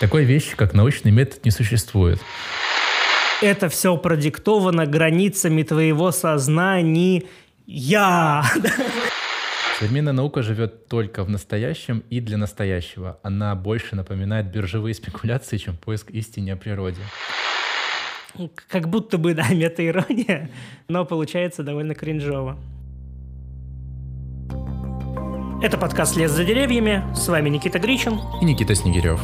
Такой вещи, как научный метод, не существует. Это все продиктовано границами твоего сознания. Я. Современная наука живет только в настоящем и для настоящего. Она больше напоминает биржевые спекуляции, чем поиск истины о природе. Как будто бы, да, мета-ирония, но получается довольно кринжово. Это подкаст «Лес за деревьями». С вами Никита Гричин. И Никита Снегирев.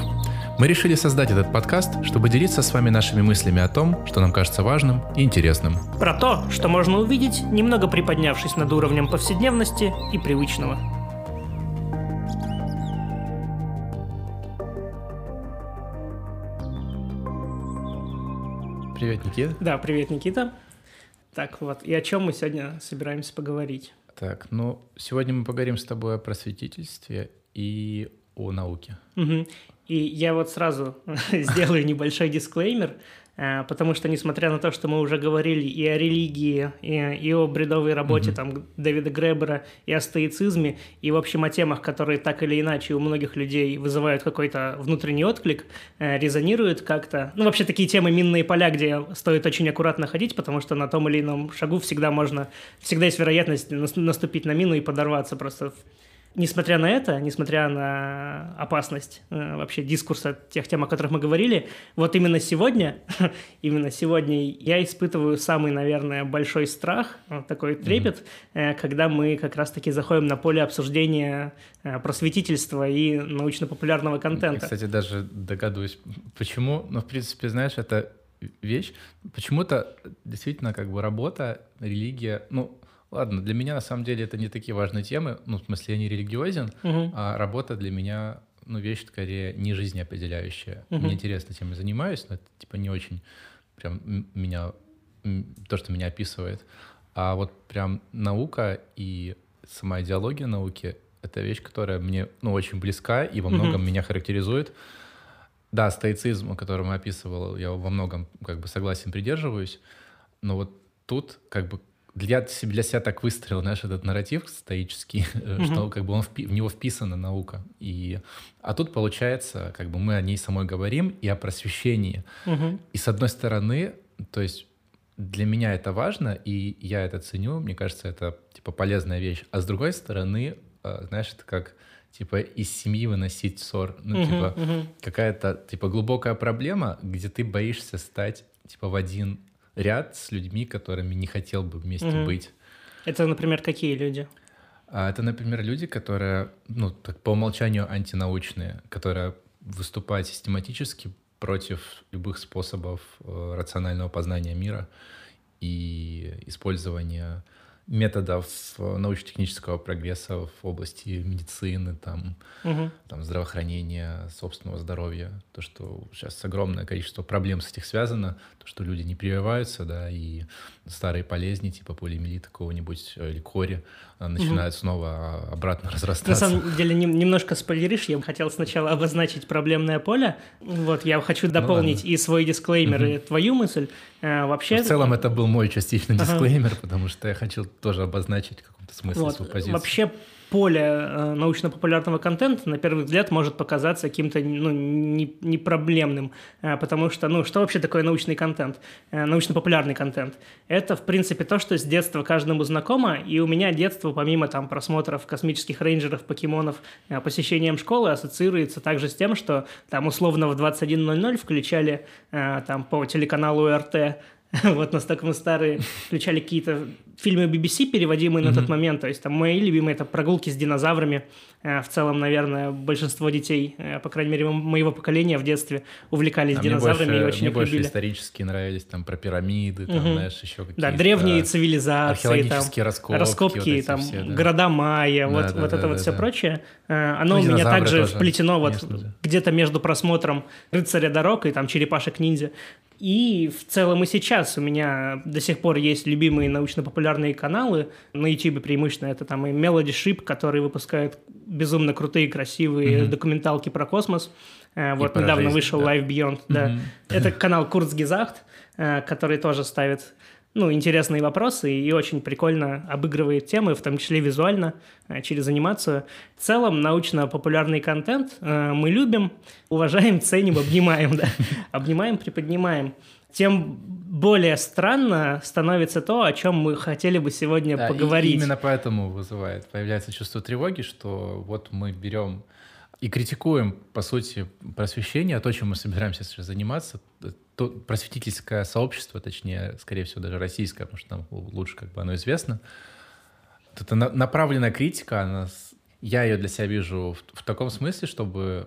Мы решили создать этот подкаст, чтобы делиться с вами нашими мыслями о том, что нам кажется важным и интересным. Про то, что можно увидеть, немного приподнявшись над уровнем повседневности и привычного. Привет, Никита. Да, привет, Никита. Так вот, и о чем мы сегодня собираемся поговорить? Так, ну, сегодня мы поговорим с тобой о просветительстве и о науке. Угу. И я вот сразу сделаю небольшой дисклеймер, э, потому что, несмотря на то, что мы уже говорили и о религии, и, и о бредовой работе mm-hmm. там Дэвида Гребера, и о стоицизме, и, в общем, о темах, которые так или иначе у многих людей вызывают какой-то внутренний отклик, э, резонируют как-то. Ну, вообще, такие темы минные поля, где стоит очень аккуратно ходить, потому что на том или ином шагу всегда можно, всегда есть вероятность наступить на мину и подорваться просто Несмотря на это, несмотря на опасность э, вообще дискурса тех тем, о которых мы говорили, вот именно сегодня, именно сегодня я испытываю самый, наверное, большой страх, э, такой трепет, mm-hmm. э, когда мы как раз-таки заходим на поле обсуждения э, просветительства и научно-популярного контента. Я, кстати, даже догадываюсь, почему, но, ну, в принципе, знаешь, это вещь, почему-то действительно как бы работа, религия, ну, Ладно, для меня на самом деле это не такие важные темы, ну, в смысле, я не религиозен, угу. а работа для меня, ну, вещь скорее не жизнеопределяющая. Угу. Мне интересно, чем я занимаюсь, но это, типа, не очень прям меня, то, что меня описывает. А вот прям наука и сама идеология науки — это вещь, которая мне, ну, очень близка и во многом угу. меня характеризует. Да, стоицизм, который мы описывал, я во многом как бы согласен, придерживаюсь, но вот тут как бы для, для себя так выстроил, знаешь, этот нарратив стоический, mm-hmm. что как бы он в, в него вписана наука. И, а тут получается, как бы мы о ней самой говорим и о просвещении. Mm-hmm. И с одной стороны, то есть для меня это важно, и я это ценю, мне кажется, это типа полезная вещь. А с другой стороны, э, знаешь, это как типа из семьи выносить ссор, ну uh-huh, типа uh-huh. какая-то типа глубокая проблема, где ты боишься стать типа в один ряд с людьми, которыми не хотел бы вместе угу. быть. Это, например, какие люди? А это, например, люди, которые, ну, так по умолчанию антинаучные, которые выступают систематически против любых способов э, рационального познания мира и использования методов э, научно-технического прогресса в области медицины, там, угу. там, здравоохранения, собственного здоровья. То, что сейчас огромное количество проблем с этих связано, то, что люди не прививаются, да, и старые болезни, типа полиомиелита какого-нибудь э, или кори, э, начинают угу. снова обратно разрастаться. На самом деле, немножко спойлеришь, я хотел сначала обозначить проблемное поле. Вот, я хочу ну дополнить ну, и свой дисклеймер, угу. и твою мысль. Вообще... В целом, это был мой частичный дисклеймер, ага. потому что я хочу тоже обозначить в каком-то смысле вот. свою позицию. Вообще поле э, научно-популярного контента, на первый взгляд, может показаться каким-то ну, не, не проблемным, э, потому что, ну, что вообще такое научный контент, э, научно-популярный контент? Это, в принципе, то, что с детства каждому знакомо, и у меня детство, помимо там просмотров космических рейнджеров, покемонов, посещением школы, ассоциируется также с тем, что там условно в 21.00 включали там по телеканалу РТ вот настолько мы старые, включали какие-то фильмы BBC, переводимые mm-hmm. на тот момент. То есть там мои любимые это прогулки с динозаврами. Э, в целом, наверное, большинство детей, э, по крайней мере, моего поколения в детстве увлекались а динозаврами больше, и очень мне их больше любили. исторические нравились, там про пирамиды, там, mm-hmm. знаешь, еще какие-то... Да, древние цивилизации, археологические там, раскопки, раскопки вот там, все, да. города майя, да, вот, да, вот да, это да, вот да, все да. прочее. Э, оно ну, у меня также тоже, вплетено вот где-то между просмотром «Рыцаря дорог» и там «Черепашек-ниндзя». И в целом и сейчас у меня до сих пор есть любимые научно-популярные каналы. На YouTube преимущественно это там и Melody Ship, который выпускает безумно крутые, красивые mm-hmm. документалки про космос. Э, вот недавно жизнь, вышел да. Life Beyond. Да. Mm-hmm. Это канал Курцгезахт, э, который тоже ставит ну, интересные вопросы и очень прикольно обыгрывает темы, в том числе визуально, э, через анимацию. В целом, научно-популярный контент мы любим, уважаем, ценим, обнимаем, да. Обнимаем, приподнимаем. Тем более странно становится то, о чем мы хотели бы сегодня да, поговорить. именно поэтому вызывает, появляется чувство тревоги, что вот мы берем и критикуем, по сути, просвещение, то, чем мы собираемся сейчас заниматься, то просветительское сообщество, точнее, скорее всего, даже российское, потому что нам лучше как бы оно известно. Это направленная критика, она, я ее для себя вижу в, в таком смысле, чтобы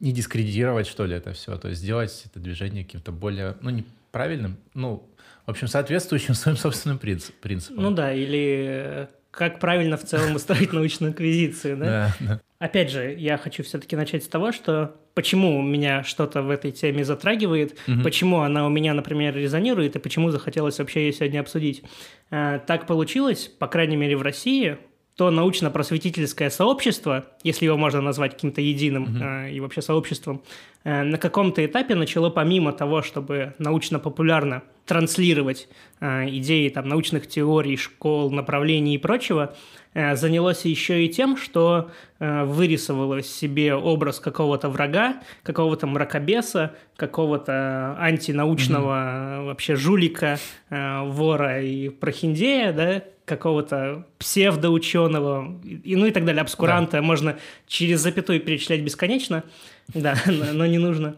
не дискредитировать, что ли, это все, то есть сделать это движение каким-то более, ну, неправильным, ну, в общем, соответствующим своим собственным принципам. Ну да, или как правильно в целом устроить научную инквизицию, да? Да, Опять же, я хочу все-таки начать с того, что почему меня что-то в этой теме затрагивает, угу. почему она у меня, например, резонирует, и почему захотелось вообще ее сегодня обсудить. Э, так получилось, по крайней мере, в России, то научно-просветительское сообщество, если его можно назвать каким-то единым угу. э, и вообще сообществом, э, на каком-то этапе начало помимо того, чтобы научно-популярно транслировать э, идеи там, научных теорий, школ, направлений и прочего, э, занялось еще и тем, что э, вырисовало себе образ какого-то врага, какого-то мракобеса, какого-то антинаучного mm-hmm. вообще жулика, э, вора и прохиндея, да, какого-то псевдоученого, и, ну и так далее, обскуранта, да. можно через запятую перечислять бесконечно, да, но не нужно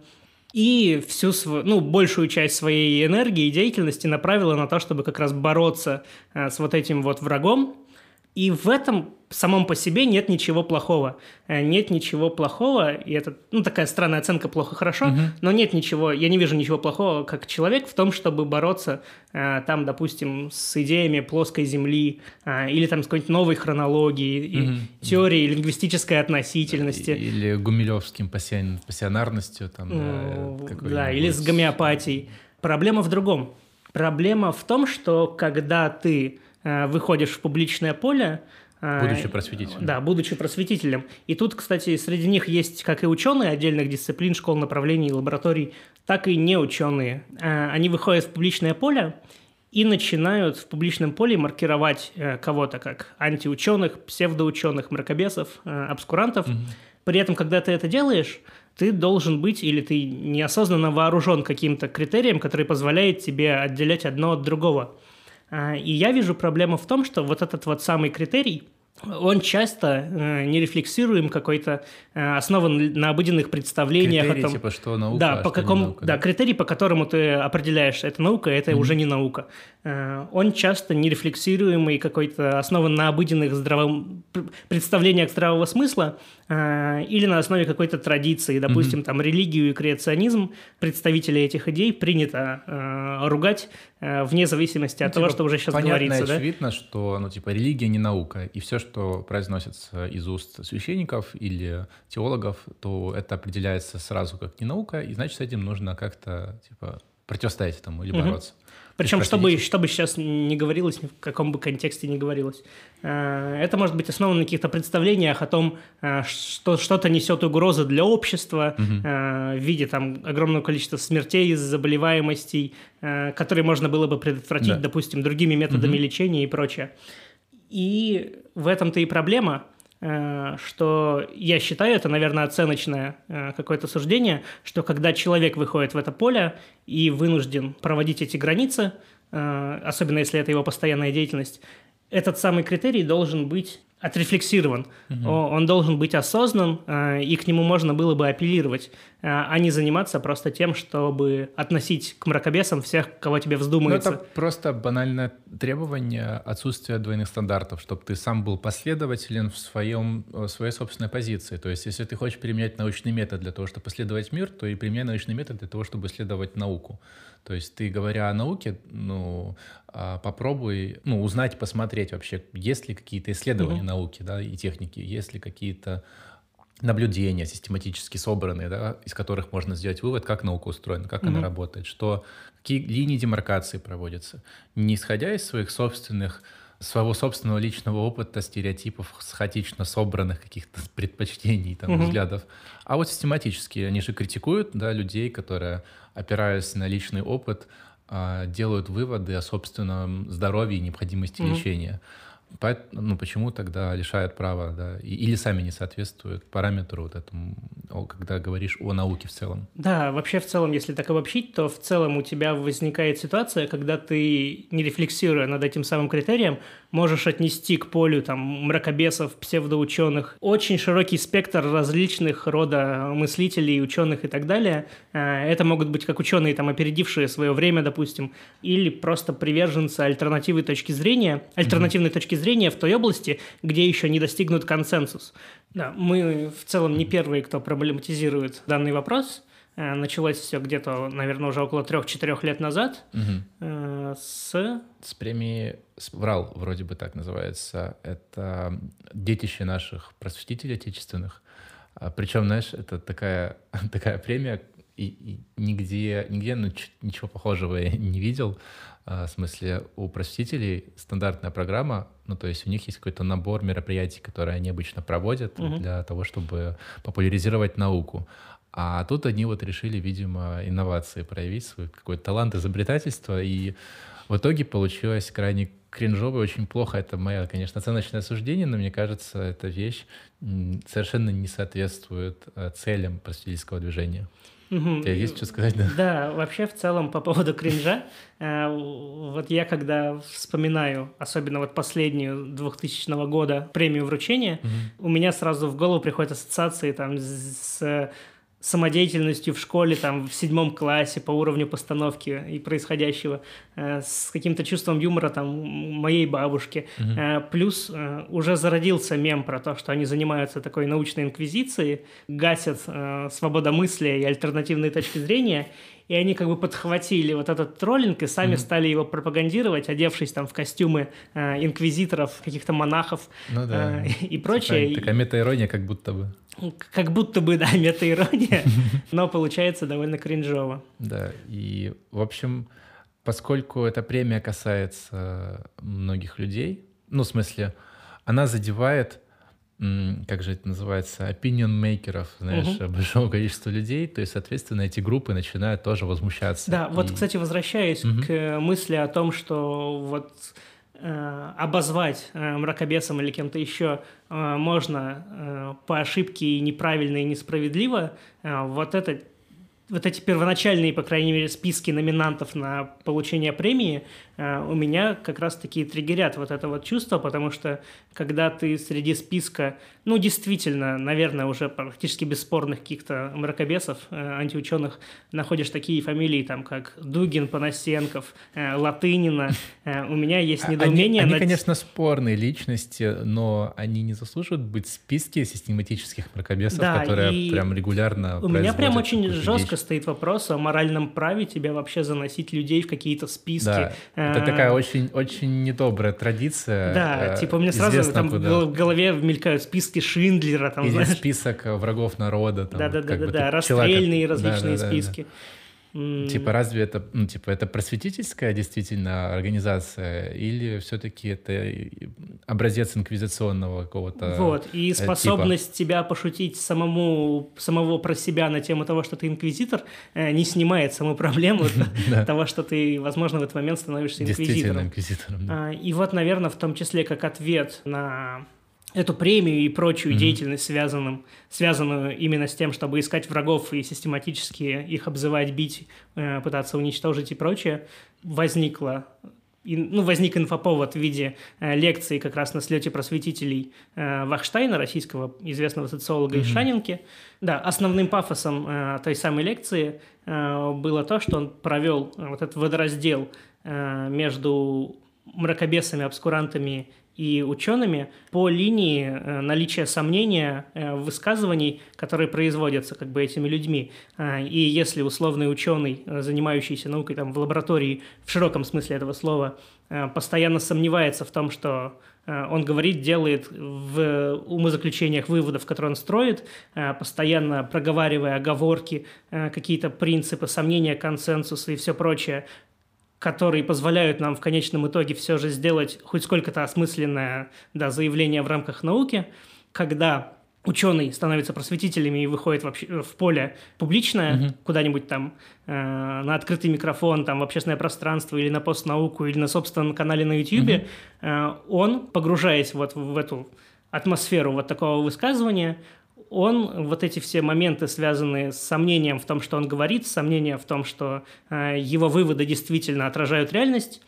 и всю свою, ну, большую часть своей энергии и деятельности направила на то, чтобы как раз бороться э, с вот этим вот врагом. И в этом самом по себе нет ничего плохого. Э, нет ничего плохого, и это, ну, такая странная оценка плохо-хорошо, угу. но нет ничего, я не вижу ничего плохого как человек в том, чтобы бороться э, там, допустим, с идеями плоской Земли э, или там с какой-нибудь новой хронологией, угу. теорией лингвистической относительности. Или гумилевским пассион, пассионарностью. Там, ну, да, да или с гомеопатией. Проблема в другом. Проблема в том, что когда ты выходишь в публичное поле, а, будучи просветителем. Да, будучи просветителем. И тут, кстати, среди них есть как и ученые отдельных дисциплин, школ, направлений, лабораторий, так и не ученые. А, они выходят в публичное поле и начинают в публичном поле маркировать э, кого-то как антиученых, псевдоученых, мракобесов, э, обскурантов. Угу. При этом, когда ты это делаешь, ты должен быть или ты неосознанно вооружен каким-то критерием, который позволяет тебе отделять одно от другого. А, и я вижу проблему в том, что вот этот вот самый критерий, он часто э, нерефлексируем какой-то, э, основан на обыденных представлениях. Критерий, о том, типа, что наука, да, а по какому, наука, да, да, критерий, по которому ты определяешь, это наука, это mm-hmm. уже не наука. Э, он часто нерефлексируемый, какой-то основан на обыденных здравом... представлениях здравого смысла, э, или на основе какой-то традиции, допустим, mm-hmm. там религию и креационизм представителей этих идей принято э, ругать э, вне зависимости от ну, того, типа, что уже сейчас понятно говорится. Понятно, очевидно, да? что, ну, типа, религия не наука, и все, что произносится из уст священников или теологов, то это определяется сразу как не наука, и значит, с этим нужно как-то, типа, противостоять этому или бороться. Mm-hmm. Причем, чтобы, чтобы сейчас не говорилось, ни в каком бы контексте не говорилось. Э, это может быть основано на каких-то представлениях о том, э, что что-то несет угрозы для общества угу. в виде там огромного количества смертей из заболеваемостей, которые можно было бы предотвратить, да. допустим, другими методами угу. лечения и прочее. И в этом-то и проблема – что я считаю, это, наверное, оценочное э, какое-то суждение, что когда человек выходит в это поле и вынужден проводить эти границы, э, особенно если это его постоянная деятельность, этот самый критерий должен быть отрефлексирован. Угу. Он должен быть осознан, э, и к нему можно было бы апеллировать, э, а не заниматься просто тем, чтобы относить к мракобесам всех, кого тебе вздумается. Ну, это просто банальное требование отсутствия двойных стандартов, чтобы ты сам был последователен в, своем, в своей собственной позиции. То есть, если ты хочешь применять научный метод для того, чтобы исследовать мир, то и применяй научный метод для того, чтобы исследовать науку. То есть ты, говоря о науке, ну, а, попробуй ну, узнать, посмотреть вообще, есть ли какие-то исследования. Науки да, и техники, есть ли какие-то наблюдения систематически собранные, да, из которых можно сделать вывод, как наука устроена, как mm-hmm. она работает, что какие линии демаркации проводятся, не исходя из своих собственных своего собственного личного опыта, стереотипов, хаотично собранных каких-то предпочтений, там, угу. взглядов. А вот систематически они же критикуют да, людей, которые, опираясь на личный опыт, а, делают выводы о собственном здоровье и необходимости mm-hmm. лечения. Поэтому, ну, почему тогда лишают права, да, или сами не соответствуют параметру вот этому, когда говоришь о науке в целом? Да, вообще в целом, если так обобщить, то в целом у тебя возникает ситуация, когда ты, не рефлексируя над этим самым критерием, можешь отнести к полю там мракобесов, псевдоученых, очень широкий спектр различных рода мыслителей, ученых и так далее. Э, это могут быть как ученые, там, опередившие свое время, допустим, или просто приверженцы альтернативной точки зрения, альтернативной mm-hmm. точки зрения в той области, где еще не достигнут консенсус. Да, мы в целом не первые, кто проблематизирует данный вопрос. Э, началось все где-то, наверное, уже около трех-четырех лет назад угу. с... С премии «Врал», вроде бы так называется. Это детище наших просветителей отечественных. А, Причем, знаешь, это такая, такая премия, и, и нигде, нигде ну, ничего похожего я не видел. А, в смысле, у просветителей стандартная программа, ну, то есть у них есть какой-то набор мероприятий, которые они обычно проводят угу. для того, чтобы популяризировать науку. А тут они вот решили, видимо, инновации проявить, свой какой-то талант изобретательства, и в итоге получилось крайне кринжово и очень плохо. Это мое, конечно, оценочное суждение, но мне кажется, эта вещь совершенно не соответствует э, целям просветительского движения. Угу. У тебя есть что сказать, да? Да, вообще в целом по поводу кринжа, э, вот я когда вспоминаю, особенно вот последнюю 2000 года премию вручения, угу. у меня сразу в голову приходят ассоциации там с самодеятельностью в школе, там, в седьмом классе по уровню постановки и происходящего, э, с каким-то чувством юмора, там, моей бабушки. Угу. Э, плюс э, уже зародился мем про то, что они занимаются такой научной инквизицией, гасят э, свободомыслие и альтернативные точки зрения, и они как бы подхватили вот этот троллинг и сами mm-hmm. стали его пропагандировать, одевшись там в костюмы э, инквизиторов, каких-то монахов ну, да. э, и прочее. Такая, такая мета-ирония как будто бы. Как будто бы, да, мета-ирония, но получается довольно кринжово. Да, и, в общем, поскольку эта премия касается многих людей, ну, в смысле, она задевает как же это называется, opinion мейкеров, знаешь, угу. большого количества людей, то есть, соответственно, эти группы начинают тоже возмущаться. Да, и... вот, кстати, возвращаясь угу. к мысли о том, что вот э, обозвать э, мракобесом или кем-то еще э, можно э, по ошибке и неправильно и несправедливо, э, вот это вот эти первоначальные, по крайней мере, списки номинантов на получение премии э, у меня как раз-таки триггерят вот это вот чувство, потому что когда ты среди списка, ну, действительно, наверное, уже практически бесспорных каких-то мракобесов, э, антиученых, находишь такие фамилии, там, как Дугин, Панасенков, э, Латынина, у меня есть недоумение. Они, они, конечно, спорные личности, но они не заслуживают быть в списке систематических мракобесов, да, которые прям регулярно У меня прям очень жестко стоит вопрос о моральном праве тебя вообще заносить людей в какие-то списки. Да, это такая очень, очень недобрая традиция. Да, э, типа мне сразу там куда. в голове мелькают списки Шиндлера. Там, Или знаешь? список врагов народа. Да-да-да, расстрельные различные да, да, списки. Да, да. Типа, разве это, ну, типа, это просветительская действительно организация или все-таки это образец инквизиционного какого-то Вот, и э, способность типа? тебя пошутить самому, самого про себя на тему того, что ты инквизитор, э, не снимает саму проблему того, что ты, возможно, в этот момент становишься инквизитором. Инквизитором, а, И вот, наверное, в том числе как ответ на эту премию и прочую mm-hmm. деятельность, связанным, связанную именно с тем, чтобы искать врагов и систематически их обзывать, бить, э, пытаться уничтожить и прочее, возникла ну, возник инфоповод в виде э, лекции как раз на слете просветителей э, Вахштайна, российского известного социолога mm-hmm. из Шанинки. Да, основным пафосом э, той самой лекции было то, что он провел вот этот водораздел между мракобесами, обскурантами и учеными по линии э, наличия сомнения э, высказываний, которые производятся как бы этими людьми. Э, и если условный ученый, занимающийся наукой там, в лаборатории, в широком смысле этого слова, постоянно сомневается в том, что он говорит, делает в умозаключениях выводов, которые он строит, постоянно проговаривая оговорки, какие-то принципы, сомнения, консенсусы и все прочее, которые позволяют нам в конечном итоге все же сделать хоть сколько-то осмысленное да, заявление в рамках науки, когда ученый становится просветителями и выходит вообще в поле публичное, угу. куда-нибудь там э, на открытый микрофон, там в общественное пространство или на постнауку или на собственном канале на YouTube, угу. э, он, погружаясь вот в эту атмосферу вот такого высказывания, он вот эти все моменты, связанные с сомнением в том, что он говорит, сомнением в том, что э, его выводы действительно отражают реальность,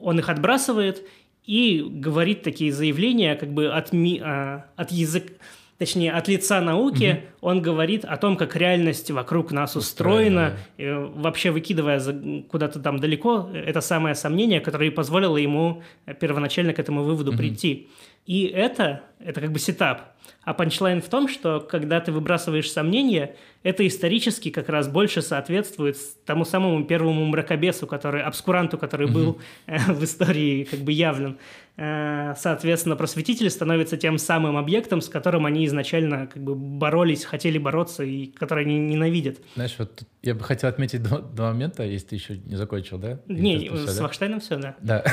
он их отбрасывает и говорит такие заявления как бы от, ми, э, от языка точнее, от лица науки, угу. он говорит о том, как реальность вокруг нас устроена, устроена вообще выкидывая куда-то там далеко это самое сомнение, которое позволило ему первоначально к этому выводу угу. прийти. И это, это как бы сетап. А панчлайн в том, что когда ты выбрасываешь сомнения, это исторически как раз больше соответствует тому самому первому мракобесу, который, обскуранту, который был э, в истории как бы явлен. Э, соответственно, просветитель становится тем самым объектом, с которым они изначально как бы боролись, хотели бороться и который они ненавидят. Знаешь, вот я бы хотел отметить два, два момента, если ты еще не закончил, да? Не, с да? Вахштайном все, да. Да.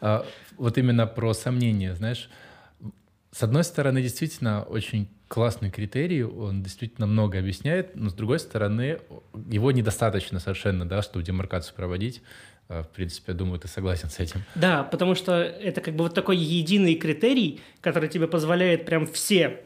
Вот именно про сомнения, знаешь, с одной стороны, действительно очень классный критерий, он действительно много объясняет, но с другой стороны, его недостаточно совершенно, да, чтобы демаркацию проводить. А, в принципе, я думаю, ты согласен с этим. Да, потому что это как бы вот такой единый критерий, который тебе позволяет прям все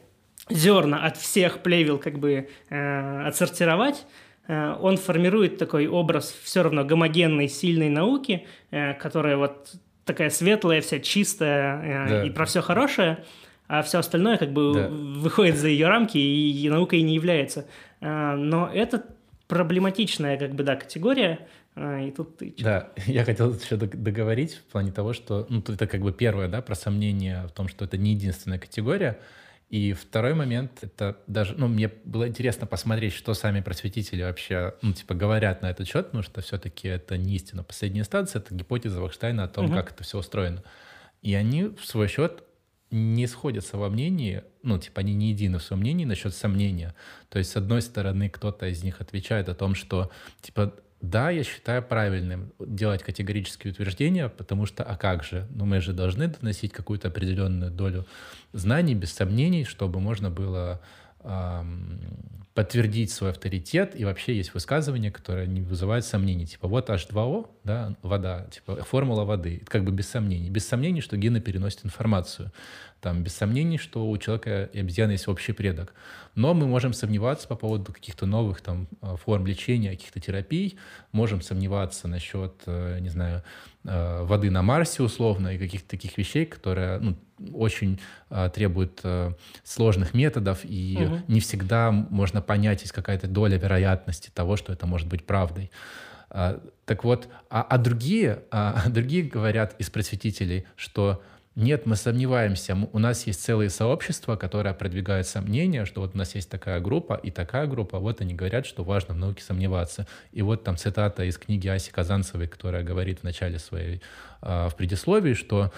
зерна от всех плевел как бы э, отсортировать, э, он формирует такой образ все равно гомогенной, сильной науки, э, которая вот такая светлая, вся чистая э, да. и про все хорошее а все остальное как бы да. выходит за ее рамки и, и наукой не является. А, но это проблематичная как бы, да, категория, а, и тут ты... Да, я хотел еще договорить в плане того, что, ну, это как бы первое, да, про сомнение в том, что это не единственная категория, и второй момент, это даже, ну, мне было интересно посмотреть, что сами просветители вообще, ну, типа, говорят на этот счет, потому что все-таки это не истина последняя инстанция, это гипотеза Вахштайна о том, угу. как это все устроено. И они в свой счет не сходятся во мнении, ну, типа, они не едины в своем мнении насчет сомнения. То есть, с одной стороны, кто-то из них отвечает о том, что, типа, да, я считаю правильным делать категорические утверждения, потому что, а как же? Ну, мы же должны доносить какую-то определенную долю знаний, без сомнений, чтобы можно было эм, подтвердить свой авторитет, и вообще есть высказывания, которые не вызывают сомнений. Типа, вот H2O, да, вода, типа, формула воды, как бы без сомнений. Без сомнений, что гены переносят информацию. Там, без сомнений, что у человека и обезьяны есть общий предок. Но мы можем сомневаться по поводу каких-то новых там а, форм лечения, каких-то терапий, можем сомневаться насчет, э, не знаю, э, воды на Марсе условно и каких-то таких вещей, которые ну, очень э, требуют сложных методов, и угу. не всегда можно понять, есть какая-то доля вероятности того, что это может быть правдой. А, так вот, а, а другие, а, другие говорят из просветителей, что нет, мы сомневаемся. У нас есть целые сообщества, которые продвигают сомнения, что вот у нас есть такая группа и такая группа. Вот они говорят, что важно в науке сомневаться. И вот там цитата из книги Аси Казанцевой, которая говорит в начале своей в предисловии, что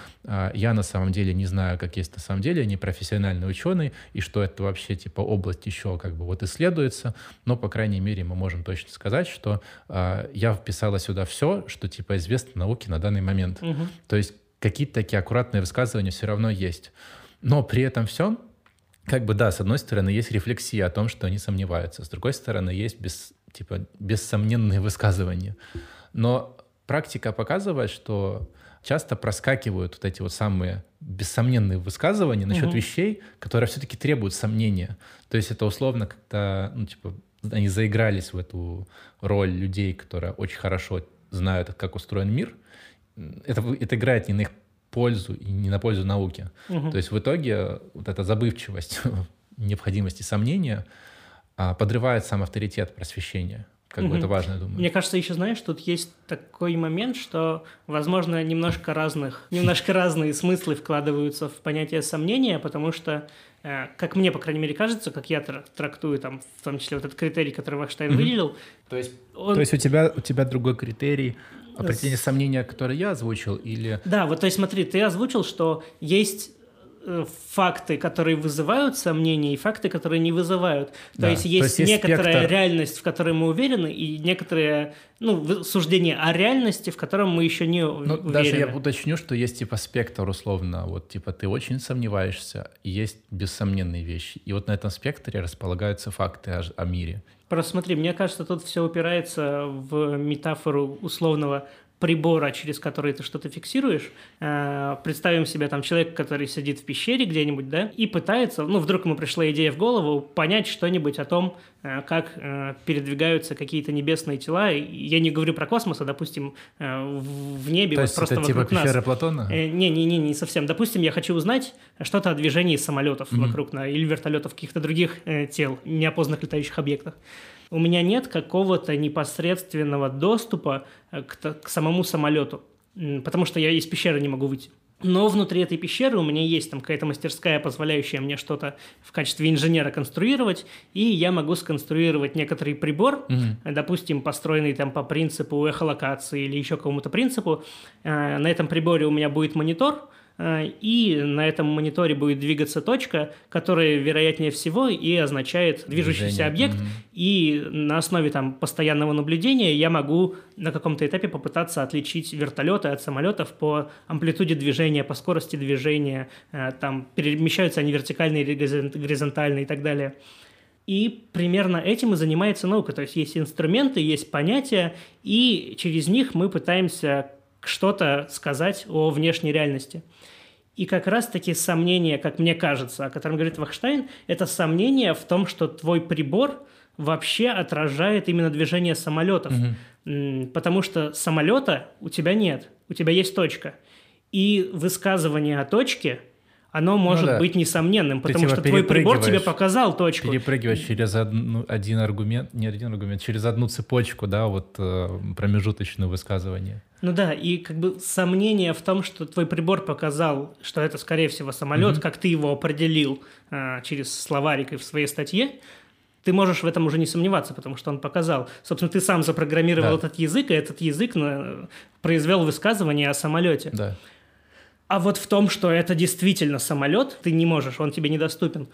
я на самом деле не знаю, как есть на самом деле, я не профессиональный ученый, и что это вообще типа область еще как бы вот исследуется, но, по крайней мере, мы можем точно сказать, что я вписала сюда все, что типа известно науке на данный момент. Угу. То есть какие-то такие аккуратные высказывания все равно есть. Но при этом все, как бы да, с одной стороны, есть рефлексия о том, что они сомневаются, с другой стороны, есть без, типа, бессомненные высказывания. Но практика показывает, что часто проскакивают вот эти вот самые бессомненные высказывания насчет угу. вещей, которые все-таки требуют сомнения. То есть это условно как-то, ну, типа, они заигрались в эту роль людей, которые очень хорошо знают, как устроен мир, это, это играет не на их пользу и не на пользу науки. Угу. То есть в итоге вот эта забывчивость, необходимости сомнения а, подрывает сам авторитет просвещения. Как угу. бы это важно, я думаю. Мне кажется, еще знаешь, тут есть такой момент, что, возможно, немножко разных, немножко разные смыслы вкладываются в понятие сомнения, потому что, э, как мне, по крайней мере, кажется, как я трактую там, в том числе вот этот критерий, который Вахштайн угу. выделил. То есть, он... то есть у тебя у тебя другой критерий Определение сомнения, которое я озвучил, или... Да, вот то есть смотри, ты озвучил, что есть факты, которые вызывают сомнения, и факты, которые не вызывают. То Да, есть то есть есть есть некоторая спектр. реальность, в которой мы уверены, и некоторые ну, суждения о реальности, в котором мы еще не Ну, уверены. даже я уточню, что есть типа спектр условно, вот типа ты очень сомневаешься, и есть бессомненные вещи. И вот на этом спектре располагаются факты о, о мире. Просто смотри, мне кажется, тут все упирается в метафору условного прибора, через который ты что-то фиксируешь. Э, Представим себе там человека, который сидит в пещере где-нибудь, да, и пытается, ну, вдруг ему пришла идея в голову, понять что-нибудь о том, э, как э, передвигаются какие-то небесные тела. Я не говорю про космос, а, допустим, в небе, То вот есть просто это типа вокруг нас. пещера Платона? Не-не-не, не совсем. Допустим, я хочу узнать что-то о движении самолетов Мгм. вокруг или вертолетов, каких-то других тел, неопознанных летающих объектов. У меня нет какого-то непосредственного доступа э, к, к самому самолету, потому что я из пещеры не могу выйти. Но внутри этой пещеры у меня есть там какая-то мастерская, позволяющая мне что-то в качестве инженера конструировать, и я могу сконструировать некоторый прибор, Мгм. допустим, построенный там по принципу эхолокации или еще какому-то принципу. Э, На этом приборе у меня будет монитор, и на этом мониторе будет двигаться точка, которая, вероятнее всего, и означает движущийся Движение. объект. Мгм. И на основе там постоянного наблюдения я могу на каком-то этапе попытаться отличить вертолеты от самолетов по амплитуде движения, по скорости движения, э, там перемещаются они вертикально или горизон- горизонтально и так далее. И примерно этим и занимается наука. То есть есть инструменты, есть понятия, и через них мы пытаемся что-то сказать о внешней реальности. И как раз-таки сомнение, как мне кажется, о котором говорит Вахштайн, это сомнение в том, что твой прибор вообще отражает именно движение самолетов. М, Потому что самолета у тебя нет, у тебя есть точка. И высказывание о точке, оно может да. быть несомненным, потому типа что твой прибор тебе перепрыгиваешь. показал точку. Перепрыгивать через одну- один аргумент, не один аргумент, через одну цепочку, да, вот э, промежуточное высказывание. Ну да, и как бы сомнение в том, что твой прибор показал, что это, скорее всего, самолет, Мгм. как ты его определил а, через словарик и в своей статье, ты можешь в этом уже не сомневаться, потому что он показал. Собственно, ты сам запрограммировал Да. этот язык, и этот язык на- произвел высказывание о самолете. Да. А вот в том, что это действительно самолет, ты не можешь, он тебе недоступен.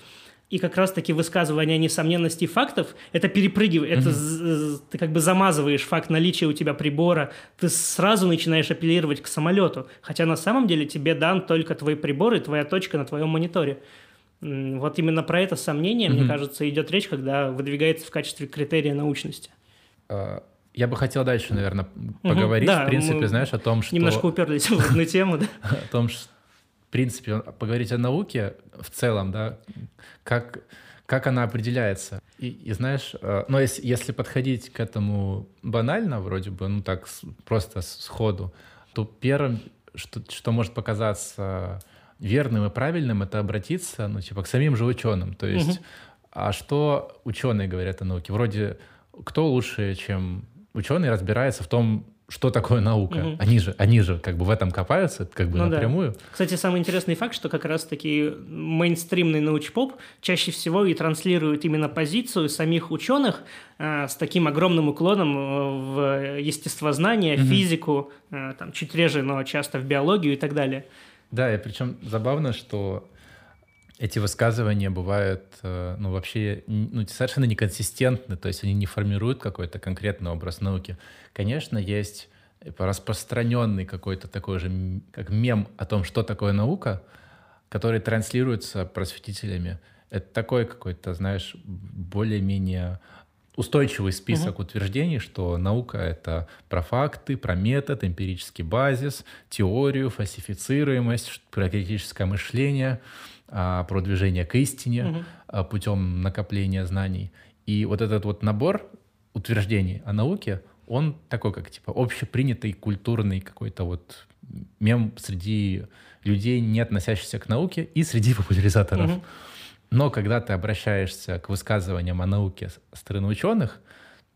И как раз-таки высказывание несомненности фактов, это перепрыгивает, это з- з- ты как бы замазываешь факт наличия у тебя прибора, ты сразу начинаешь апеллировать к самолету, хотя на самом деле тебе дан только твой прибор и твоя точка на твоем мониторе. Вот именно про это сомнение, мне Мгм. кажется, идет речь, когда выдвигается в качестве критерия научности. Э, Я бы хотел дальше, наверное, поговорить, Да, в принципе, знаешь, о том, что... Немножко уперлись в одну тему, да? о том, что, в принципе, поговорить о науке в целом, да, как, как она определяется. И, и знаешь, э, но если, если подходить к этому банально, вроде бы, ну так, с- просто сходу, то первым, что, что может показаться верным и правильным, это обратиться, ну, типа, к самим же ученым. То есть, Мгм. а что ученые говорят о науке? Вроде, кто лучше, чем ученые, разбирается в том, что такое наука. Мгм. Они же, они же как бы в этом копаются, как бы Ну да. напрямую. Кстати, самый интересный факт, что как раз-таки мейнстримный научпоп чаще всего и транслирует именно позицию самих ученых э, с таким огромным уклоном э, в естествознание, Мгм. физику, э, там, чуть реже, но часто в биологию и так далее. Да, и причем забавно, что эти высказывания бывают, э, ну, вообще, ну, совершенно неконсистентны, то есть они не формируют какой-то конкретный образ науки. Конечно, есть распространенный какой-то такой же, как мем о том, что такое наука, который транслируется просветителями. Это такой какой-то, знаешь, более-менее устойчивый список утверждений, что наука — это про факты, про метод, эмпирический базис, теорию, фальсифицируемость, про критическое мышление, про движение к истине а, путем накопления знаний. И вот этот вот набор утверждений о науке, он такой, как типа общепринятый культурный какой-то вот мем среди людей, не относящихся к науке, и среди популяризаторов. Мгм. Но когда ты обращаешься к высказываниям о науке с стороны ученых,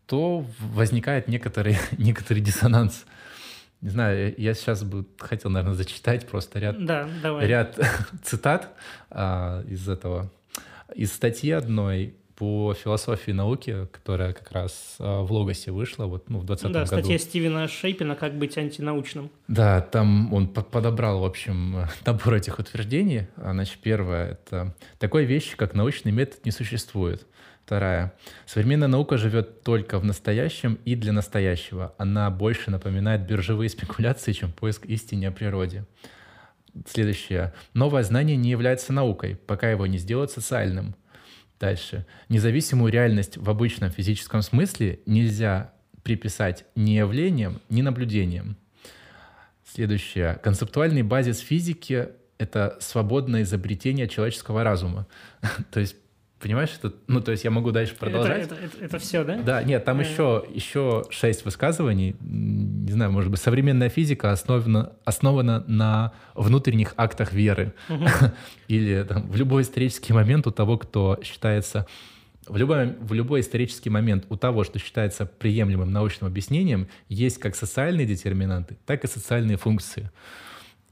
то возникает некоторый, некоторый диссонанс. Не знаю, я сейчас бы хотел, наверное, зачитать просто ряд, Да, давай. ряд цитат а, из этого. Из статьи одной по философии науки, которая как раз а, в Логосе вышла вот, ну, в 2020 да, году. статья Стивена Шейпина «Как быть антинаучным». Да, там он подобрал, в общем, набор этих утверждений. А, значит, первое — это такой вещи, как научный метод, не существует. Вторая. Современная наука живет только в настоящем и для настоящего. Она больше напоминает биржевые спекуляции, чем поиск истины о природе. Следующее. Новое знание не является наукой, пока его не сделают социальным. Дальше. Независимую реальность в обычном физическом смысле нельзя приписать ни явлениям, ни наблюдениям. Следующее. Концептуальный базис физики — это свободное изобретение человеческого разума. То есть Понимаешь, это, ну, то есть я могу дальше продолжать. Это, это, это, это все, да? Да, нет, там еще, э. еще шесть высказываний. Не знаю, может быть, современная физика основана, основана на внутренних актах веры. Угу. Или там, в любой исторический момент у того, кто считается... В любой, в любой исторический момент у того, что считается приемлемым научным объяснением, есть как социальные детерминанты, так и социальные функции.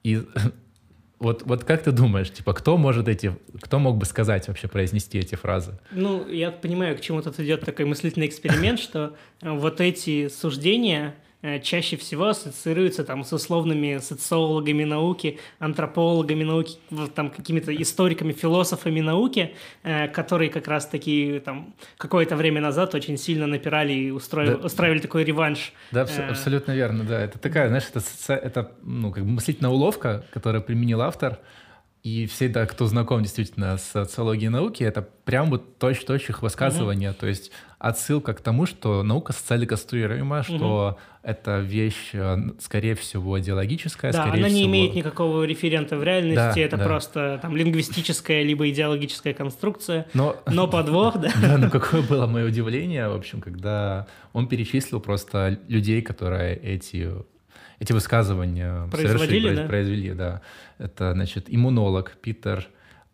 И вот, вот как ты думаешь, типа, кто может эти, кто мог бы сказать вообще, произнести эти фразы? Ну, я понимаю, к чему тут идет такой мыслительный эксперимент, что э, вот эти суждения, чаще всего ассоциируется там с условными социологами науки, антропологами науки, там какими-то историками, философами науки, э, которые как раз-таки там какое-то время назад очень сильно напирали и устроили, да. устраивали такой реванш. Да, абс- э, абсолютно верно, да. Это такая, знаешь, это, это ну, как бы мыслительная уловка, которую применил автор, и всегда, кто знаком действительно с социологией науки, это прям вот точь-точь их высказывание. Mm-hmm. То есть отсылка к тому, что наука социально конструируема, что mm-hmm. это вещь, э, скорее всего, идеологическая. Да, скорее она не всего... имеет никакого референта в реальности, да, это да. просто там лингвистическая либо идеологическая конструкция. Но, но подвох, да. Да, но какое было мое удивление, в общем, когда он перечислил просто людей, которые эти эти высказывания производили, да? произвели, да. Это, значит, иммунолог Питер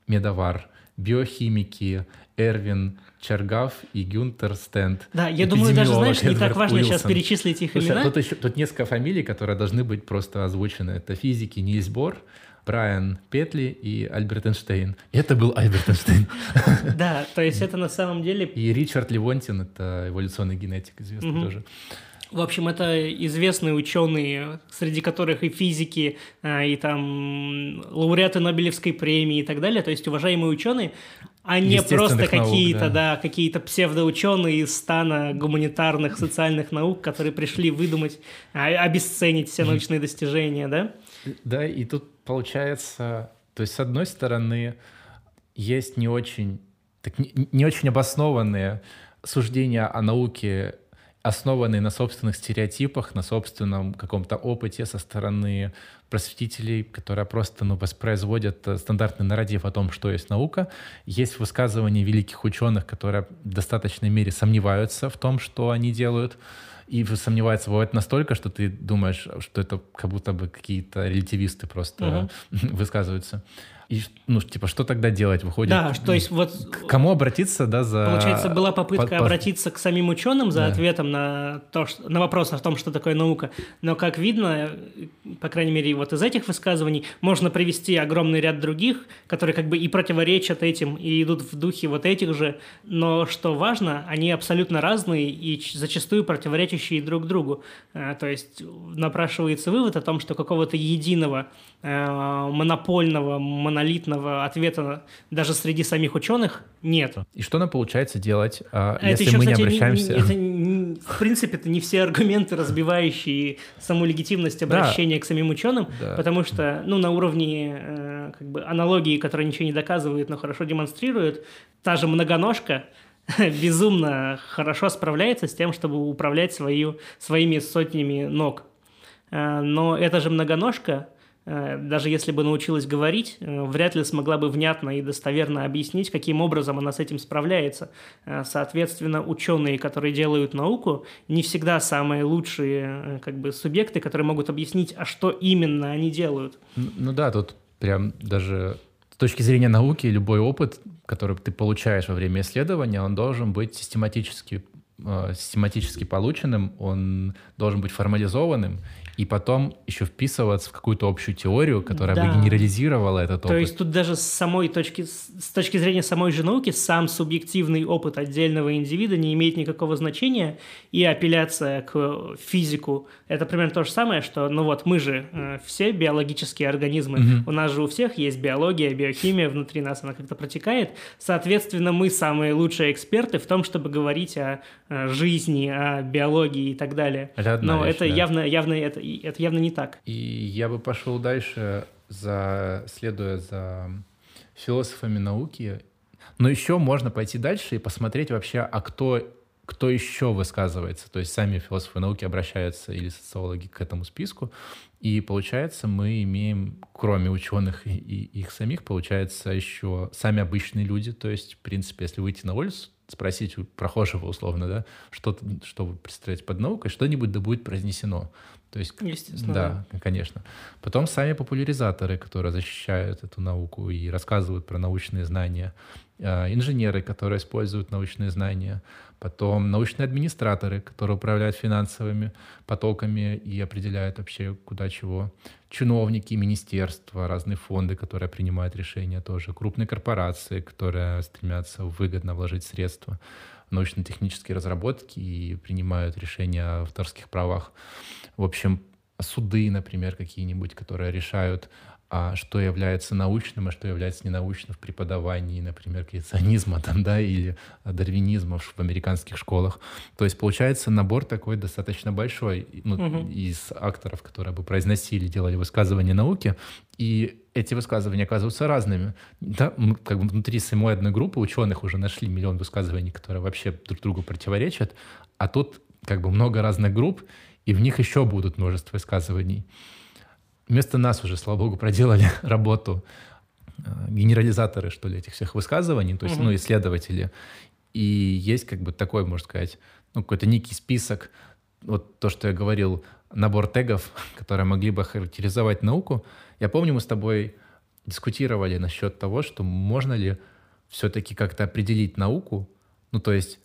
Медовар, биохимики Эрвин Чаргав и Гюнтер Стенд. Да, я думаю, даже, знаешь, не так важно Уилсон. сейчас перечислить их Слушай, имена. А тут, еще, тут несколько фамилий, которые должны быть просто озвучены. Это физики Нильс Бор, Брайан Петли и Альберт Эйнштейн. Это был Альберт Эйнштейн. Да, то есть это на самом деле... И Ричард Левонтин, это эволюционный генетик, известный тоже. В общем, это известные ученые, среди которых и физики, а, и там лауреаты Нобелевской премии и так далее, то есть уважаемые ученые, а не просто какие-то, да. да, какие-то псевдоученые из стана гуманитарных, социальных наук, которые пришли выдумать, а, обесценить все научные достижения, да? Да, и тут получается, то есть с одной стороны есть не очень, так не, не очень обоснованные суждения о науке основанный на собственных стереотипах, на собственном каком-то опыте со стороны просветителей, которые просто ну, воспроизводят э, стандартный нарратив о том, что есть наука. Есть высказывания великих ученых, которые в достаточной мере сомневаются в том, что они делают. И сомневаются бывает настолько, что ты думаешь, что это как будто бы какие-то релятивисты просто угу. высказываются. И, ну, типа, что тогда делать? Выходит, да, то есть вот... К кому обратиться, да, за... Получается, была попытка по, обратиться к самим ученым за да. ответом на, то, что, на вопрос о том, что такое наука. Но, как видно, по крайней мере, вот из этих высказываний можно привести огромный ряд других, которые как бы и противоречат этим, и идут в духе вот этих же. Но, что важно, они абсолютно разные и зачастую противоречащие друг другу. А, то есть напрашивается вывод о том, что какого-то единого Э, монопольного, монолитного ответа даже среди самих ученых нет. И что нам получается делать, а, это если еще, мы кстати, не обращаемся? Не, это, не, в принципе, это не все аргументы, разбивающие саму легитимность обращения да. к самим ученым, да. потому что, ну, на уровне э, как бы аналогии, которая ничего не доказывает, но хорошо демонстрирует, та же многоножка безумно хорошо справляется с тем, чтобы управлять свою, своими сотнями ног. Э, но эта же многоножка даже если бы научилась говорить, э, вряд ли смогла бы внятно и достоверно объяснить, каким образом она с этим справляется. Э, соответственно, ученые, которые делают науку, не всегда самые лучшие как бы, субъекты, которые могут объяснить, а что именно они делают. Ну да, тут прям даже с точки зрения науки любой опыт, который ты получаешь во время исследования, он должен быть систематически э, систематически полученным, он должен быть формализованным, и потом еще вписываться в какую-то общую теорию, которая да. бы генерализировала этот опыт. То есть тут даже с самой точки, с точки зрения самой же науки, сам субъективный опыт отдельного индивида не имеет никакого значения, и апелляция к физику — это примерно то же самое, что, ну вот, мы же э, все биологические организмы, угу. у нас же у всех есть биология, биохимия внутри нас, она как-то протекает, соответственно, мы самые лучшие эксперты в том, чтобы говорить о, о жизни, о биологии и так далее. Это одна Но вещь, это да. явно, явно это это явно не так. И я бы пошел дальше, за, следуя за философами науки. Но еще можно пойти дальше и посмотреть вообще, а кто, кто еще высказывается. То есть сами философы науки обращаются или социологи к этому списку. И получается, мы имеем, кроме ученых и, и их самих, получается еще сами обычные люди. То есть, в принципе, если выйти на улицу, спросить у прохожего условно, да, что, что вы представляете под наукой, что-нибудь да будет произнесено. То есть, Естественно. Да, конечно. Потом сами популяризаторы, которые защищают эту науку и рассказывают про научные знания. А, инженеры, которые используют научные знания. Потом научные администраторы, которые управляют финансовыми потоками и определяют вообще куда чего. Чиновники, министерства, разные фонды, которые принимают решения тоже. Крупные корпорации, которые стремятся выгодно вложить средства научно-технические разработки и принимают решения о авторских правах. В общем, суды, например, какие-нибудь, которые решают, а что является научным, а что является ненаучным в преподавании, например, креационизма там, да, или дарвинизма в американских школах. То есть получается набор такой достаточно большой ну, угу. из акторов, которые бы произносили, делали высказывания науки, и эти высказывания оказываются разными. Да, как бы внутри самой одной группы ученых уже нашли миллион высказываний, которые вообще друг другу противоречат, а тут как бы много разных групп, и в них еще будут множество высказываний. Вместо нас уже, слава богу, проделали работу э, генерализаторы, что ли, этих всех высказываний, то есть, угу. ну, исследователи. И есть как бы такой, можно сказать, ну, какой-то некий список, вот то, что я говорил, набор тегов, которые могли бы характеризовать науку. Я помню, мы с тобой дискутировали насчет того, что можно ли все-таки как-то определить науку, ну, то есть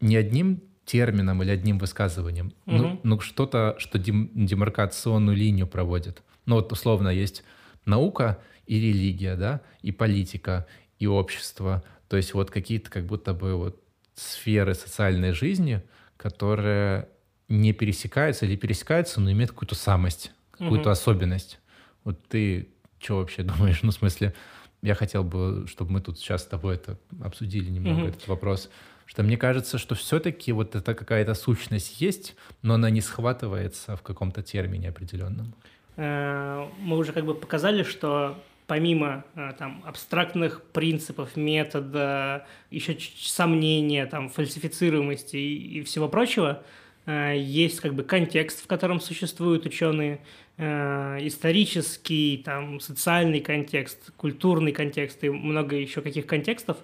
не одним термином или одним высказыванием, угу. ну, ну что-то, что дем, демаркационную линию проводит. Ну вот условно есть наука и религия, да, и политика, и общество. То есть вот какие-то как будто бы вот сферы социальной жизни, которые не пересекаются или пересекаются, но имеют какую-то самость, какую-то угу. особенность. Вот ты что вообще думаешь? Ну, в смысле, я хотел бы, чтобы мы тут сейчас с тобой это обсудили немного, угу. этот вопрос что мне кажется, что все-таки вот эта какая-то сущность есть, но она не схватывается в каком-то термине определенном. Э, мы уже как бы показали, что помимо э, там абстрактных принципов, метода, еще сомнения, там фальсифицируемости и, и всего прочего, э, есть как бы контекст, в котором существуют ученые, исторический, там, социальный контекст, культурный контекст и много еще каких контекстов,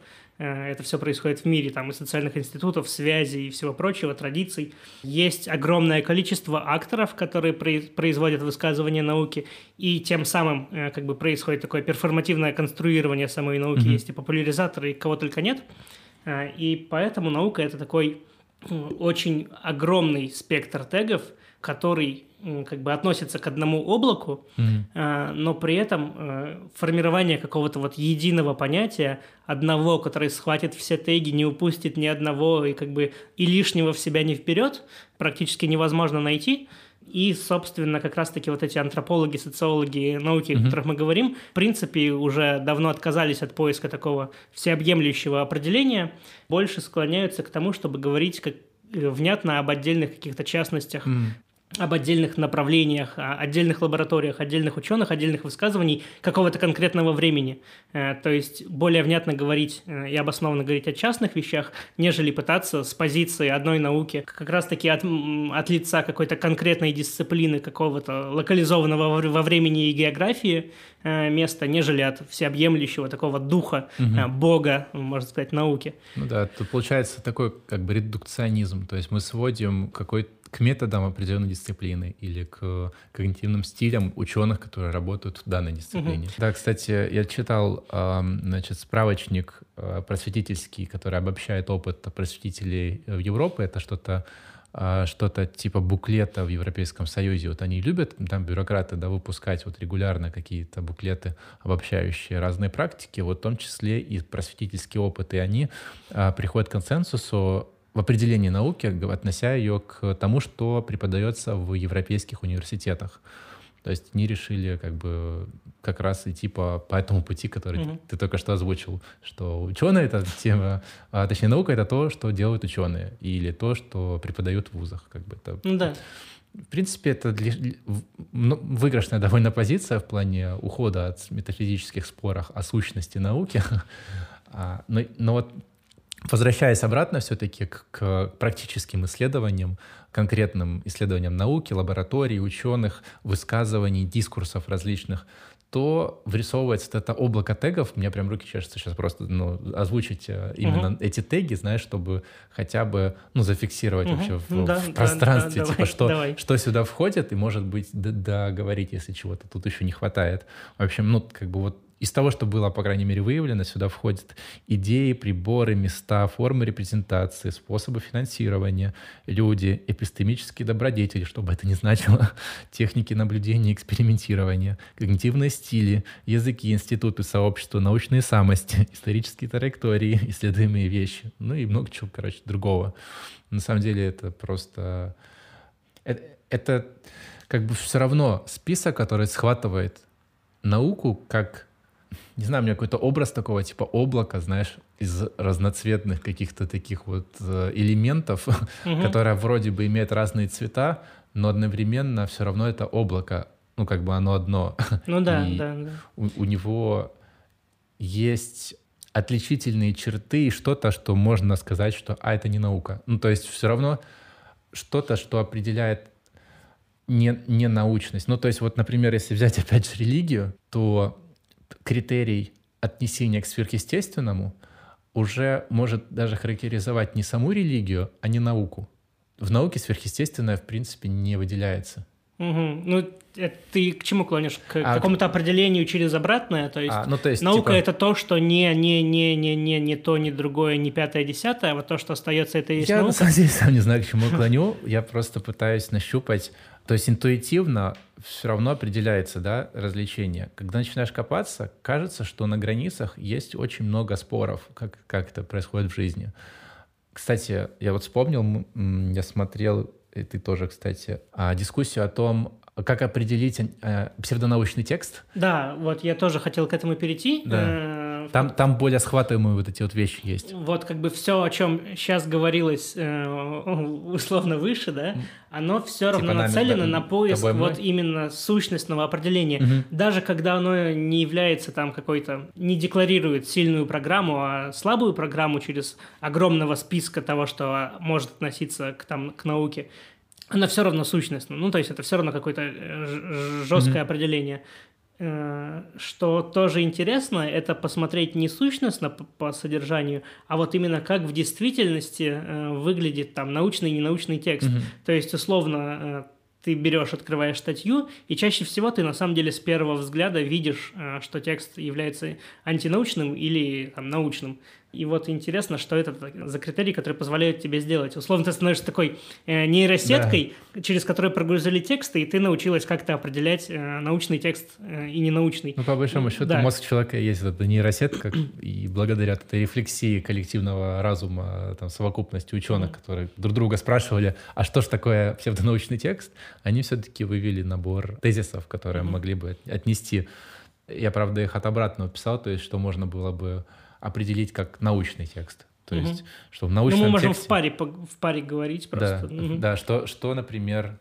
это все происходит в мире, там и социальных институтов, связей и всего прочего, традиций. Есть огромное количество акторов, которые производят высказывания науки, и тем самым э, как бы происходит такое перформативное конструирование самой науки. Mm-hmm. Есть и популяризаторы, и кого только нет. Э, и поэтому наука — это такой очень огромный спектр тегов, который как бы относится к одному облаку, mm-hmm. но при этом э, формирование какого-то вот единого понятия, одного, который схватит все теги, не упустит ни одного и как бы и лишнего в себя не вперед, практически невозможно найти. И, собственно, как раз-таки вот эти антропологи, социологи науки, mm-hmm. о которых мы говорим, в принципе, уже давно отказались от поиска такого всеобъемлющего определения, больше склоняются к тому, чтобы говорить как э, внятно об отдельных каких-то частностях mm об отдельных направлениях, отдельных лабораториях, отдельных ученых, отдельных высказываний какого-то конкретного времени. Э, то есть более внятно говорить э, и обоснованно говорить о частных вещах, нежели пытаться с позиции одной науки, как раз-таки от, от лица какой-то конкретной дисциплины, какого-то локализованного во времени и географии э, места, нежели от всеобъемлющего такого духа, угу. бога, можно сказать, науки. Ну да, тут получается такой как бы редукционизм, то есть мы сводим какой-то к методам определенной дисциплины или к когнитивным стилям ученых, которые работают в данной дисциплине. Угу. Да, кстати, я читал значит, справочник э, просветительский, который обобщает опыт просветителей в Европе. Это что-то а, что-то типа буклета в Европейском Союзе. Вот они любят, там бюрократы, да, выпускать вот регулярно какие-то буклеты, обобщающие разные практики, вот в том числе и просветительский опыт. И они а, приходят к консенсусу в определении науки, относя ее к тому, что преподается в европейских университетах. То есть они решили как бы как раз идти по, по этому пути, который mm-hmm. ты только что озвучил, что ученые — это тема, а, точнее, наука — это то, что делают ученые, или то, что преподают в вузах. Как бы это, ну да. В принципе, это для, ну, выигрышная довольно позиция в плане ухода от метафизических споров о сущности науки. а, но, но вот возвращаясь обратно все-таки к, к практическим исследованиям, конкретным исследованиям науки, лабораторий, ученых, высказываний, дискурсов различных, то вырисовывается это облако тегов. Мне прям руки чешутся сейчас просто ну, озвучить э, именно uh-huh. эти теги, знаешь, чтобы хотя бы ну, зафиксировать uh-huh. вообще в, да, в пространстве, да, да, типа, давай, что, давай. что сюда входит, и, может быть, договорить, если чего-то тут еще не хватает. В общем, ну, как бы вот из того, что было, по крайней мере, выявлено, сюда входят идеи, приборы, места, формы репрезентации, способы финансирования, люди, эпистемические добродетели, что бы это ни значило, техники наблюдения, экспериментирования, когнитивные стили, языки, институты, сообщества, научные самости, исторические траектории, исследуемые вещи, ну и много чего, короче, другого. На самом деле это просто... Это, это как бы все равно список, который схватывает науку как не знаю, у меня какой-то образ такого типа облака, знаешь, из разноцветных каких-то таких вот э, элементов, угу. которое вроде бы имеет разные цвета, но одновременно все равно это облако, ну как бы оно одно. Ну да, и да, да. У, у него есть отличительные черты и что-то, что можно сказать, что а это не наука. Ну то есть все равно что-то, что определяет не, не научность. Ну то есть вот, например, если взять опять же религию, то критерий отнесения к сверхъестественному уже может даже характеризовать не саму религию, а не науку. В науке сверхъестественное, в принципе, не выделяется. Угу. Ну, это ты к чему клонишь? К а, какому-то определению через обратное? То есть, а, ну, то есть наука типа... это то, что не, не, не, не, не, не то, не другое, не пятое, десятое, а вот то, что остается, это и есть Я наука? на самом деле сам не знаю, к чему клоню. Я просто пытаюсь нащупать то есть интуитивно все равно определяется да, развлечение. Когда начинаешь копаться, кажется, что на границах есть очень много споров, как, как это происходит в жизни. Кстати, я вот вспомнил, я смотрел, и ты тоже, кстати, а, дискуссию о том, как определить э, псевдонаучный текст. Да, вот я тоже хотел к этому перейти. Да. Там, там более схватываемые вот эти вот вещи есть. Вот как бы все, о чем сейчас говорилось э, условно выше, да, оно все типа равно нацелено на поиск вот именно сущностного определения. Угу. Даже когда оно не является там какой-то, не декларирует сильную программу, а слабую программу через огромного списка того, что может относиться к, там, к науке, она все равно сущностна. Ну, то есть это все равно какое-то э, жесткое mm-hmm. определение. Э, что тоже интересно, это посмотреть не сущностно по, по содержанию, а вот именно как в действительности э, выглядит там научный и ненаучный текст. Mm-hmm. То есть, условно, э, ты берешь, открываешь статью, и чаще всего ты на самом деле с первого взгляда видишь, что текст является антинаучным или там, научным. И вот интересно, что это за критерий, который позволяет тебе сделать. Условно, ты становишься такой э, нейросеткой, да. через которую прогрузили тексты, и ты научилась как-то определять э, научный текст э, и ненаучный. Ну, по большому счету, да. мозг человека есть эта нейросетка, и благодаря этой рефлексии коллективного разума, там, совокупности ученых, которые друг друга спрашивали, а что же такое псевдонаучный текст, они все-таки вывели набор тезисов, которые могли бы отнести. Я, правда, их от обратного писал, то есть, что можно было бы определить как научный текст. То угу. есть, что в научном ну, мы можем тексте... в паре, в паре говорить просто. Да, угу. да что, что, например,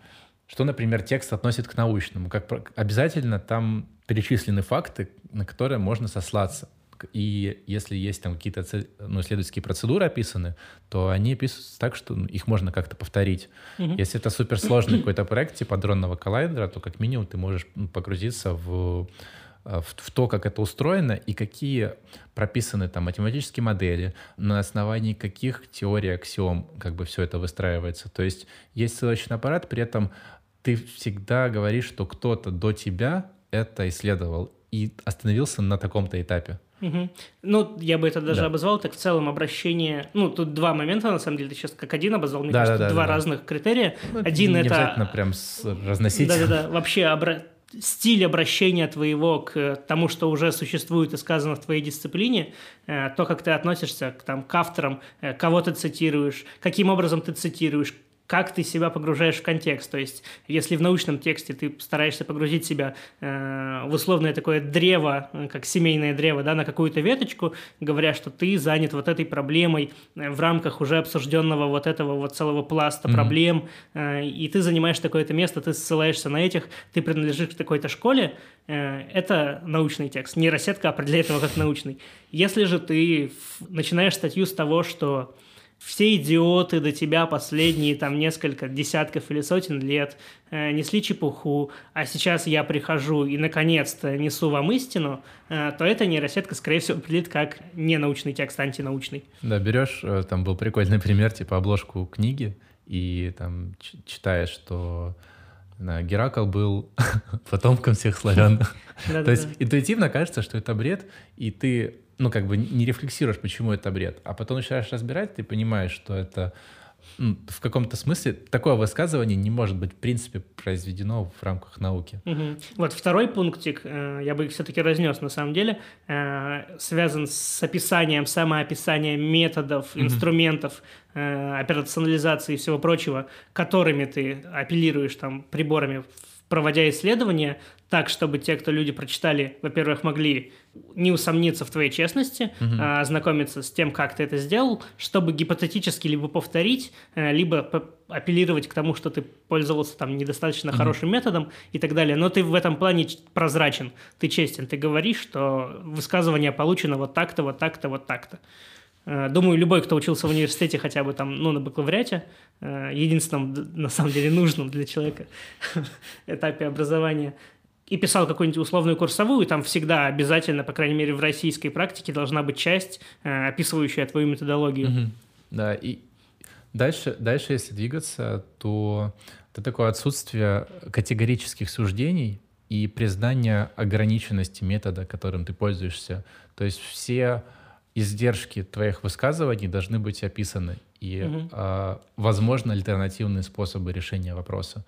что, например, текст относит к научному. Как обязательно там перечислены факты, на которые можно сослаться. И если есть там какие-то ну, исследовательские процедуры описаны, то они описываются так, что ну, их можно как-то повторить. Mm-hmm. Если это суперсложный какой-то проект типа дронного коллайдера, то как минимум ты можешь ну, погрузиться в в, в то, как это устроено и какие прописаны там математические модели, на основании каких теорий аксиом как бы все это выстраивается. То есть есть ссылочный аппарат, при этом ты всегда говоришь, что кто-то до тебя это исследовал и остановился на таком-то этапе. Угу. Ну, я бы это даже да. обозвал так в целом обращение. Ну, тут два момента, на самом деле, ты сейчас как один обозвал, мне да, кажется, да, да, два да, разных критерия. Ну, один не это. обязательно прям разносить. Да-да-да, вообще обра... стиль обращения твоего к тому, что уже существует и сказано в твоей дисциплине, э, то, как ты относишься к, там, к авторам, э, кого ты цитируешь, каким образом ты цитируешь, как ты себя погружаешь в контекст. То есть, если в научном тексте ты стараешься погрузить себя э, в условное такое древо, э, как семейное древо, да, на какую-то веточку, говоря, что ты занят вот этой проблемой э, в рамках уже обсужденного вот этого вот целого пласта mm-hmm. проблем, э, и ты занимаешь такое-то место, ты ссылаешься на этих, ты принадлежишь к такой-то школе, э, это научный текст. Нейросетка определяет его как научный. Если же ты начинаешь статью с того, что все идиоты до тебя последние там несколько десятков или сотен лет э, несли чепуху, а сейчас я прихожу и наконец-то несу вам истину, э, то эта нейросетка, скорее всего, определит как ненаучный текст, антинаучный. Да, берешь, э, там был прикольный пример, типа обложку книги, и там читаешь, что Геракл был потомком всех славян. То есть интуитивно кажется, что это бред, и ты ну, как бы не рефлексируешь, почему это бред. А потом начинаешь разбирать, ты понимаешь, что это в каком-то смысле такое высказывание не может быть, в принципе, произведено в рамках науки. Угу. Вот второй пунктик, э, я бы их все-таки разнес на самом деле, э, связан с описанием, самоописанием методов, угу. инструментов, э, операционализации и всего прочего, которыми ты апеллируешь там приборами проводя исследования так, чтобы те, кто люди прочитали, во-первых, могли не усомниться в твоей честности, угу. а ознакомиться с тем, как ты это сделал, чтобы гипотетически либо повторить, э, либо апеллировать к тому, что ты пользовался там недостаточно угу. хорошим методом и так далее. Но ты в этом плане прозрачен, ты честен, ты говоришь, что высказывание получено вот так-то, вот так-то, вот так-то. Э, думаю, любой, кто учился в университете хотя бы там, ну, на бакалавриате, э, единственном, на самом деле, нужном для человека этапе образования, и писал какую-нибудь условную курсовую, там всегда обязательно, по крайней мере, в российской практике должна быть часть, э, описывающая твою методологию. Да, и дальше, дальше, если двигаться, то это такое отсутствие категорических суждений и признание ограниченности метода, которым ты пользуешься. То есть все издержки твоих высказываний должны быть описаны и, угу. э, возможно, альтернативные способы решения вопроса.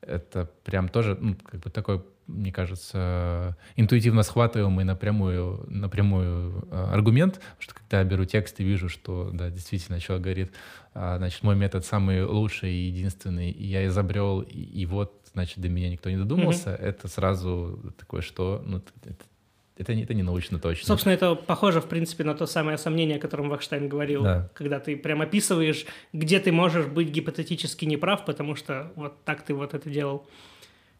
Это прям тоже, ну, как бы такой, мне кажется, интуитивно схватываемый напрямую, напрямую э, аргумент, что когда я беру текст и вижу, что, да, действительно, человек говорит, а, значит, мой метод самый лучший и единственный, и я изобрел, и, и вот, значит, до меня никто не додумался, mm это сразу такое, что, ну, это это не, это не научно точно. Собственно, это похоже, в принципе, на то самое сомнение, о котором Вахштайн говорил, да. когда ты прям описываешь, где ты можешь быть гипотетически неправ, потому что вот так ты вот это делал.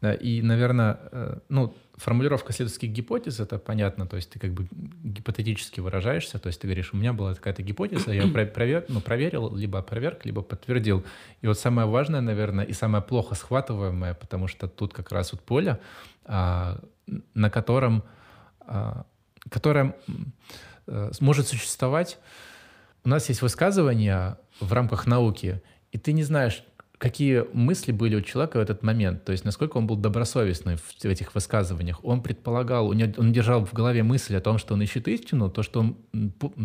Да, и, наверное, э, ну, формулировка следовательских гипотез, это понятно, то есть ты как бы гипотетически выражаешься, то есть ты говоришь, у меня была такая-то гипотеза, я провер, ну, проверил, либо опроверг, либо подтвердил. И вот самое важное, наверное, и самое плохо схватываемое, потому что тут как раз вот поле, а, на котором которая э, может существовать. У нас есть высказывания в рамках науки, и ты не знаешь, какие мысли были у человека в этот момент, то есть насколько он был добросовестный в этих высказываниях. Он предполагал, он держал в голове мысль о том, что он ищет истину, то, что он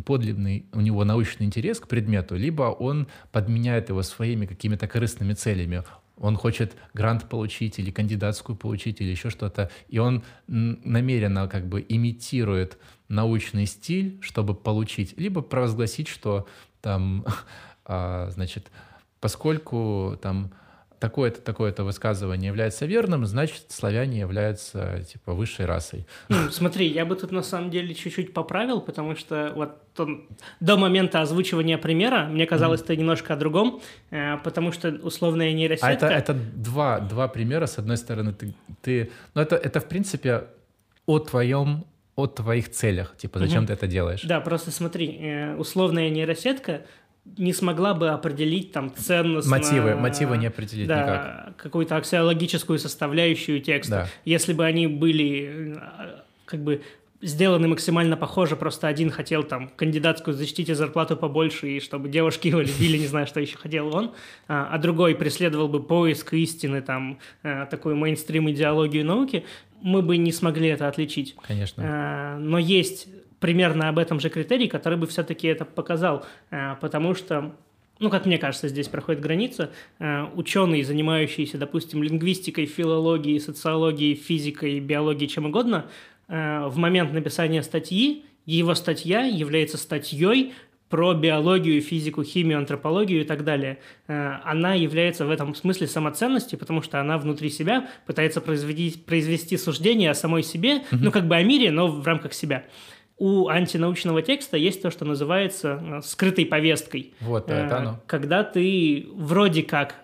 подлинный, у него научный интерес к предмету, либо он подменяет его своими какими-то корыстными целями он хочет грант получить или кандидатскую получить или еще что-то, и он намеренно как бы имитирует научный стиль, чтобы получить, либо провозгласить, что там, а, значит, поскольку там такое-то, такое-то высказывание является верным, значит, славяне являются, типа, высшей расой. Ну, смотри, я бы тут на самом деле чуть-чуть поправил, потому что вот он, до момента озвучивания примера мне казалось, mm. ты немножко о другом, э, потому что условная нейросетка... А это, это два, два примера. С одной стороны, ты... ты ну, это, это, в принципе, о твоем о твоих целях, типа, зачем угу. ты это делаешь? Да, просто смотри, э, условная нейросетка не смогла бы определить там ценность. Мотивы, мотивы не определить да, никак. какую-то аксиологическую составляющую текста. Да. Если бы они были как бы сделаны максимально похоже, просто один хотел там кандидатскую защитить и зарплату побольше, и чтобы девушки его любили, не знаю, что еще хотел он, а, а другой преследовал бы поиск истины, там, а, такую мейнстрим идеологию науки, мы бы не смогли это отличить. Конечно. А, но есть примерно об этом же критерий, который бы все-таки это показал, а, потому что ну, как мне кажется, здесь проходит граница. Ученый, занимающийся, допустим, лингвистикой, филологией, социологией, физикой, биологией, чем угодно, Э, в момент написания статьи его статья является статьей про биологию, физику, химию, антропологию и так далее. Э, она является в этом смысле самоценностью, потому что она внутри себя пытается произвести, произвести суждение о самой себе, mm-hmm. ну как бы о мире, но в рамках себя. У антинаучного текста есть то, что называется э, скрытой повесткой. Вот, это оно. Когда ты вроде как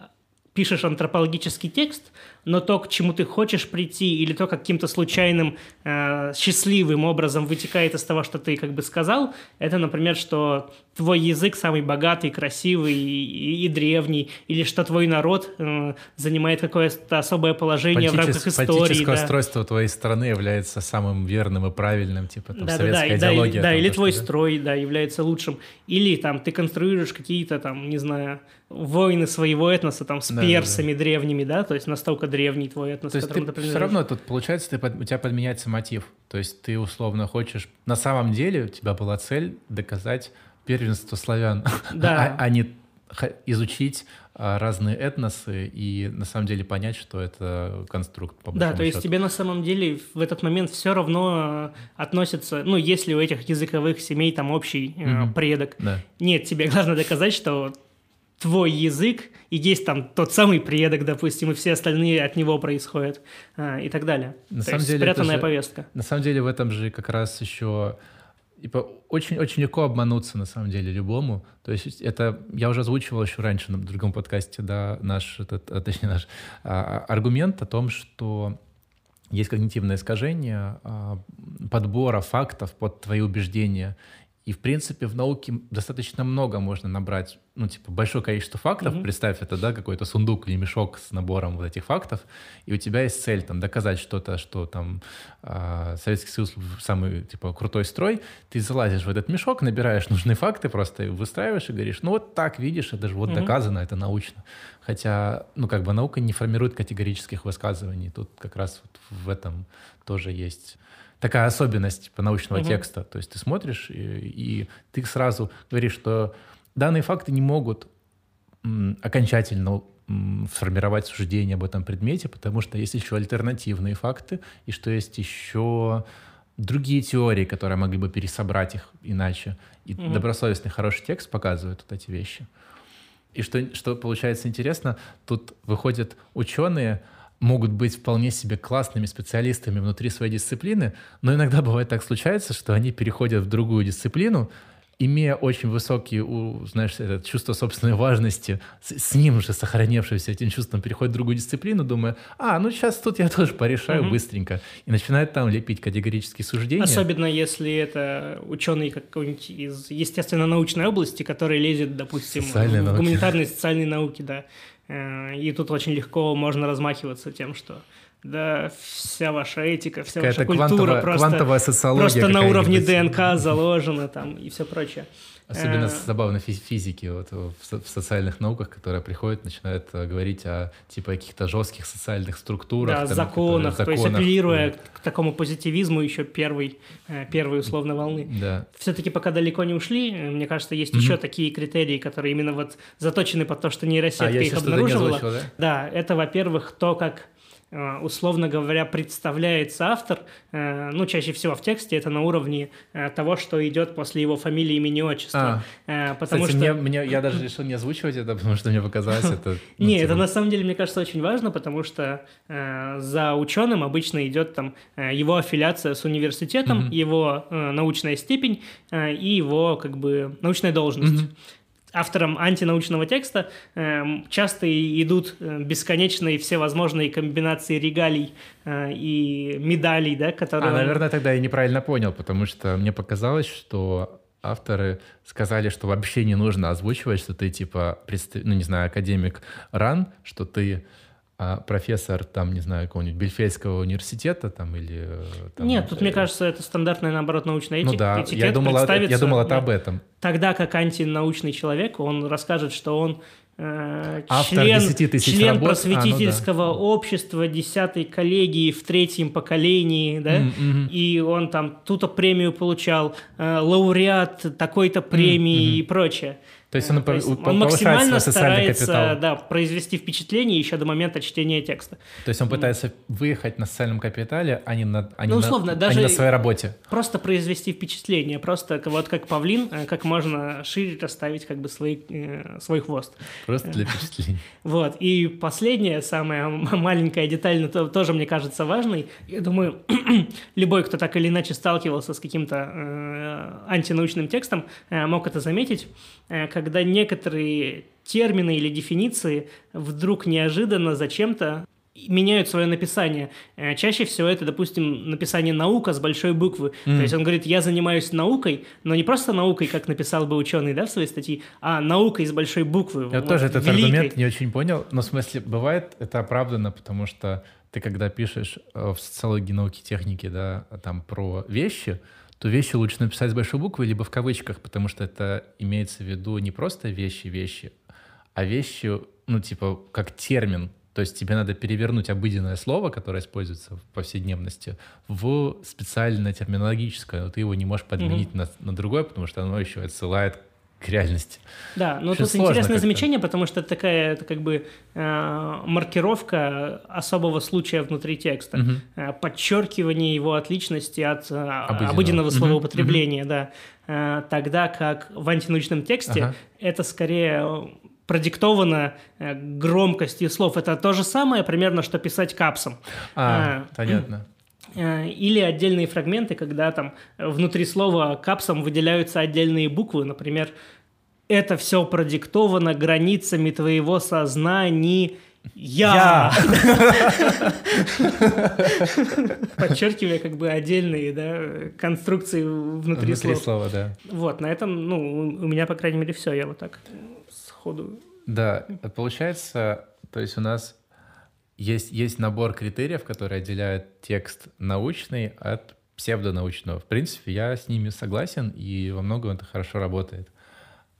пишешь антропологический текст, но то, к чему ты хочешь прийти, или то, каким-то случайным, э, счастливым образом вытекает из того, что ты как бы сказал, это, например, что твой язык самый богатый, красивый и, и древний, или что твой народ э, занимает какое-то особое положение в рамках истории. Политическое да. устройство твоей страны является самым верным и правильным, типа там да, советская да, идеология. Да, да или твой что, строй, да, является лучшим. Или там ты конструируешь какие-то там, не знаю, войны своего этноса там с да, персами да, да. древними, да, то есть настолько древний твой этнос, То есть ты, ты все равно тут, получается, ты, у тебя подменяется мотив. То есть ты условно хочешь... На самом деле у тебя была цель доказать первенство славян, да. а, а не изучить а, разные этносы и на самом деле понять, что это конструкт. По да, то есть тебе на самом деле в этот момент все равно относится, ну, если у этих языковых семей там общий mm-hmm. э, предок. Да. Нет, тебе главное доказать, что твой язык, и есть там тот самый предок, допустим, и все остальные от него происходят а, и так далее. На То самом есть деле спрятанная же, повестка. На самом деле в этом же как раз еще типа, очень, очень легко обмануться, на самом деле, любому. То есть это, я уже озвучивал еще раньше на другом подкасте, да, наш, этот, а, точнее, наш а, аргумент о том, что есть когнитивное искажение а, подбора фактов под твои убеждения. И, в принципе, в науке достаточно много можно набрать, ну, типа, большое количество фактов. Mm-hmm. Представь, это, да, какой-то сундук или мешок с набором вот этих фактов, и у тебя есть цель, там, доказать что-то, что там э, Советский Союз самый, типа, крутой строй. Ты залазишь в этот мешок, набираешь нужные факты, просто выстраиваешь и говоришь, ну, вот так, видишь, это же вот mm-hmm. доказано, это научно. Хотя, ну, как бы наука не формирует категорических высказываний. Тут как раз вот в этом тоже есть такая особенность типа, научного угу. текста. То есть ты смотришь, и, и ты сразу говоришь, что данные факты не могут м, окончательно м, сформировать суждение об этом предмете, потому что есть еще альтернативные факты, и что есть еще другие теории, которые могли бы пересобрать их иначе. И угу. добросовестный хороший текст показывает вот эти вещи. И что, что получается интересно, тут выходят ученые, могут быть вполне себе классными специалистами внутри своей дисциплины, но иногда бывает так случается, что они переходят в другую дисциплину, имея очень высокие, знаешь, это чувство собственной важности, с, с ним же сохранившимся этим чувством, переходит в другую дисциплину, думая, а, ну сейчас тут я тоже порешаю угу. быстренько, и начинает там лепить категорические суждения. Особенно если это ученый какой-нибудь из естественно-научной области, который лезет, допустим, Социальные в науки. гуманитарные социальные науки, да. Э, и тут очень легко можно размахиваться тем, что да, вся ваша этика, вся ваша культура квантовая, просто, квантовая социология просто на уровне ДНК заложена там и все прочее. Особенно э, забавно физики вот, в социальных науках, которые приходят, начинают э, говорить о типа каких-то жестких социальных структурах. Да, там, законах, законах, то есть апеллируя да. к такому позитивизму еще первой, первой условной волны. Да. Все-таки пока далеко не ушли, мне кажется, есть mm-hmm. еще такие критерии, которые именно вот заточены под то, что нейросетка а, их обнаруживала. Озвучил, да? да, это, во-первых, то, как Э, условно говоря, представляется автор, э, ну, чаще всего в тексте, это на уровне э, того, что идет после его фамилии, имени, отчества. А, потому кстати, что... мне, мне, я даже решил не озвучивать это, потому что мне показалось это... Ну, не, это типа на самом деле, мне кажется, очень важно, потому что за ученым обычно идет там его аффилиация с университетом, его научная степень и его, как бы, научная должность авторам антинаучного текста э, часто идут э, бесконечные всевозможные комбинации регалий э, и медалей, да, которые... А, наверное, тогда я неправильно понял, потому что мне показалось, что авторы сказали, что вообще не нужно озвучивать, что ты типа, ну не знаю, академик РАН, что ты а профессор, там, не знаю, какого-нибудь Бельфельского университета там или... э, Там, Нет, тут, мне кажется, это стандартная, наоборот, научная этика. Ну да, этикет я думал, я думал это об этом. Тогда как антинаучный человек, он расскажет, что он э, Автор член, 10 тысяч член работ. А, ну да. просветительского общества десятой коллегии в третьем поколении, да, мгм. и он там ту-то премию получал, э, лауреат такой-то премии мгм. и прочее. То есть он, Э, то есть он максимально старается капитал. да, произвести впечатление еще до момента чтения текста. То есть он пытается выехать на социальном капитале, а не на, а Ну, на- условно, а не даже- на своей работе. Просто произвести впечатление, просто вот как павлин, э, как можно шире расставить как бы свой, э, свой хвост. Просто для впечатления. Вот. И последняя, самая маленькая деталь, но то- тоже мне кажется важной. Я думаю, любой, кто так или иначе сталкивался с каким-то э, антинаучным текстом, э, мог это заметить, э, когда некоторые термины или дефиниции вдруг неожиданно зачем-то меняют свое написание. Э, Чаще всего это, допустим, написание «наука» с большой буквы. То есть он говорит, я занимаюсь наукой, но не просто наукой, как написал бы ученый да, в своей статье, а наукой с большой буквы. Я вот, тоже этот великой. аргумент не очень понял. Но в смысле, бывает это оправдано, потому что ты когда пишешь э, в социологии науки техники, да, там про вещи, то вещи лучше написать с большой буквы, либо в кавычках, потому что это имеется в виду не просто вещи-вещи, а вещи, ну, типа, как термин. То есть тебе надо перевернуть обыденное слово, которое используется в повседневности, в специальное терминологическое, но ты его не можешь подменить на, на другое, потому что оно еще отсылает к реальности. Да, но Очень тут сложно интересное замечание, потому что это такая, это как бы э, маркировка особого случая внутри текста, Мгм. Э, подчеркивание его отличности от э, Обыденного. обыденного словоупотребления, да. Э, тогда как в антинаучном тексте Ага. это скорее продиктовано э, громкостью слов. Это то же самое примерно, что писать капсом. А, понятно. Э, Или отдельные фрагменты, когда там э, внутри слова капсом выделяются отдельные буквы, например, это все продиктовано границами твоего сознания. Я. Подчеркивая как бы отдельные да, конструкции внутри, Внутри слов. слова, да. Вот, на этом, ну, у меня, по крайней мере, все. Я вот так сходу. Да, получается, то есть у нас есть, есть набор критериев, которые отделяют текст научный от псевдонаучного. В принципе, я с ними согласен, и во многом это хорошо работает.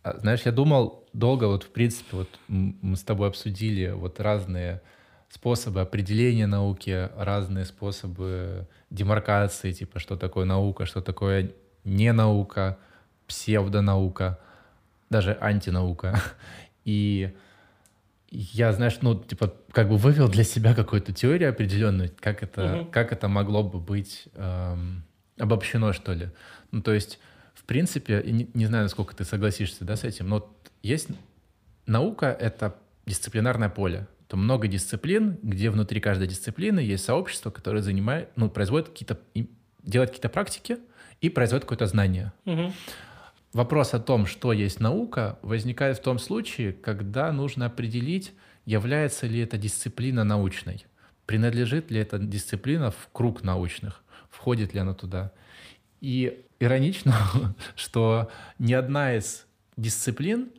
А, Знаешь, я думал долго, вот в принципе, вот мы с тобой обсудили вот разные способы определения науки, разные способы демаркации, типа, что такое наука, что такое не наука, псевдонаука, даже антинаука. И я, знаешь, ну, типа, как бы вывел для себя какую-то теорию определенную, как это, Мгм. как это могло бы быть эм, обобщено, что ли. Ну, то есть, в принципе, не, не знаю, насколько ты согласишься, да, с этим, но есть наука — это дисциплинарное поле. То много дисциплин, где внутри каждой дисциплины есть сообщество, которое занимает, ну, производит какие-то, делает какие-то практики и производит какое-то знание. Мгм. Вопрос о том, что есть наука, возникает в том случае, когда нужно определить, является ли эта дисциплина научной, принадлежит ли эта дисциплина в круг научных, входит ли она туда. И иронично, что ни одна из дисциплин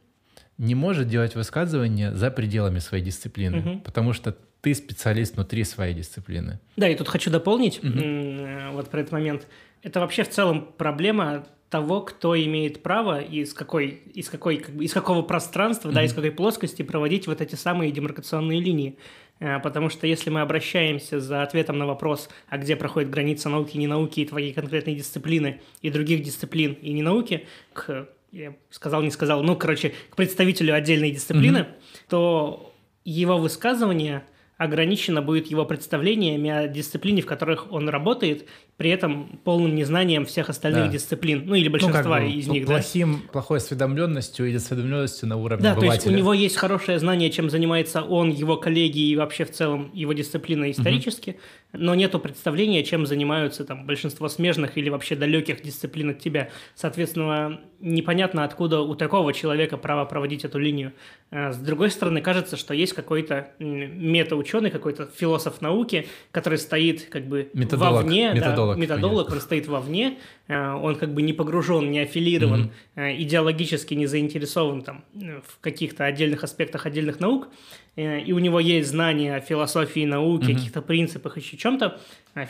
не может делать высказывания за пределами своей дисциплины, Мгм. потому что ты специалист внутри своей дисциплины. Да, и тут хочу дополнить м, вот про этот момент. Это вообще в целом проблема того, кто имеет право и из какой, из какой, как бы, из какого пространства, да, из какой плоскости проводить вот эти самые демаркационные линии. Э, Потому что если мы обращаемся за ответом на вопрос, а где проходит граница науки и не науки, и твоей конкретной дисциплины, и других дисциплин, и не науки, к, я сказал, не сказал, ну, короче, к представителю отдельной дисциплины, то его высказывание ограничено будет его представлениями о дисциплине, в которых он работает, при этом полным незнанием всех остальных Да. дисциплин, ну или Ну, как большинства бы, из ну, них, да. плохим, плохой осведомленностью или осведомленностью на уровне Да, то есть у обывателя. него есть хорошее знание, чем занимается он, его коллеги и вообще в целом его дисциплина исторически, но нету представления, чем занимаются там большинство смежных или вообще далеких дисциплин от тебя. Соответственно, непонятно, откуда у такого человека право проводить эту линию. А С другой стороны, кажется, что есть какой-то метаученый, какой-то философ науки, который стоит как бы Методолог, вовне, да, методолог. Методолог, он стоит вовне, э, он как бы не погружен, не аффилирован, э, идеологически не заинтересован там э, в каких-то отдельных аспектах отдельных наук, и у него есть знания о философии науки, Мгм. каких-то принципах, еще чем-то,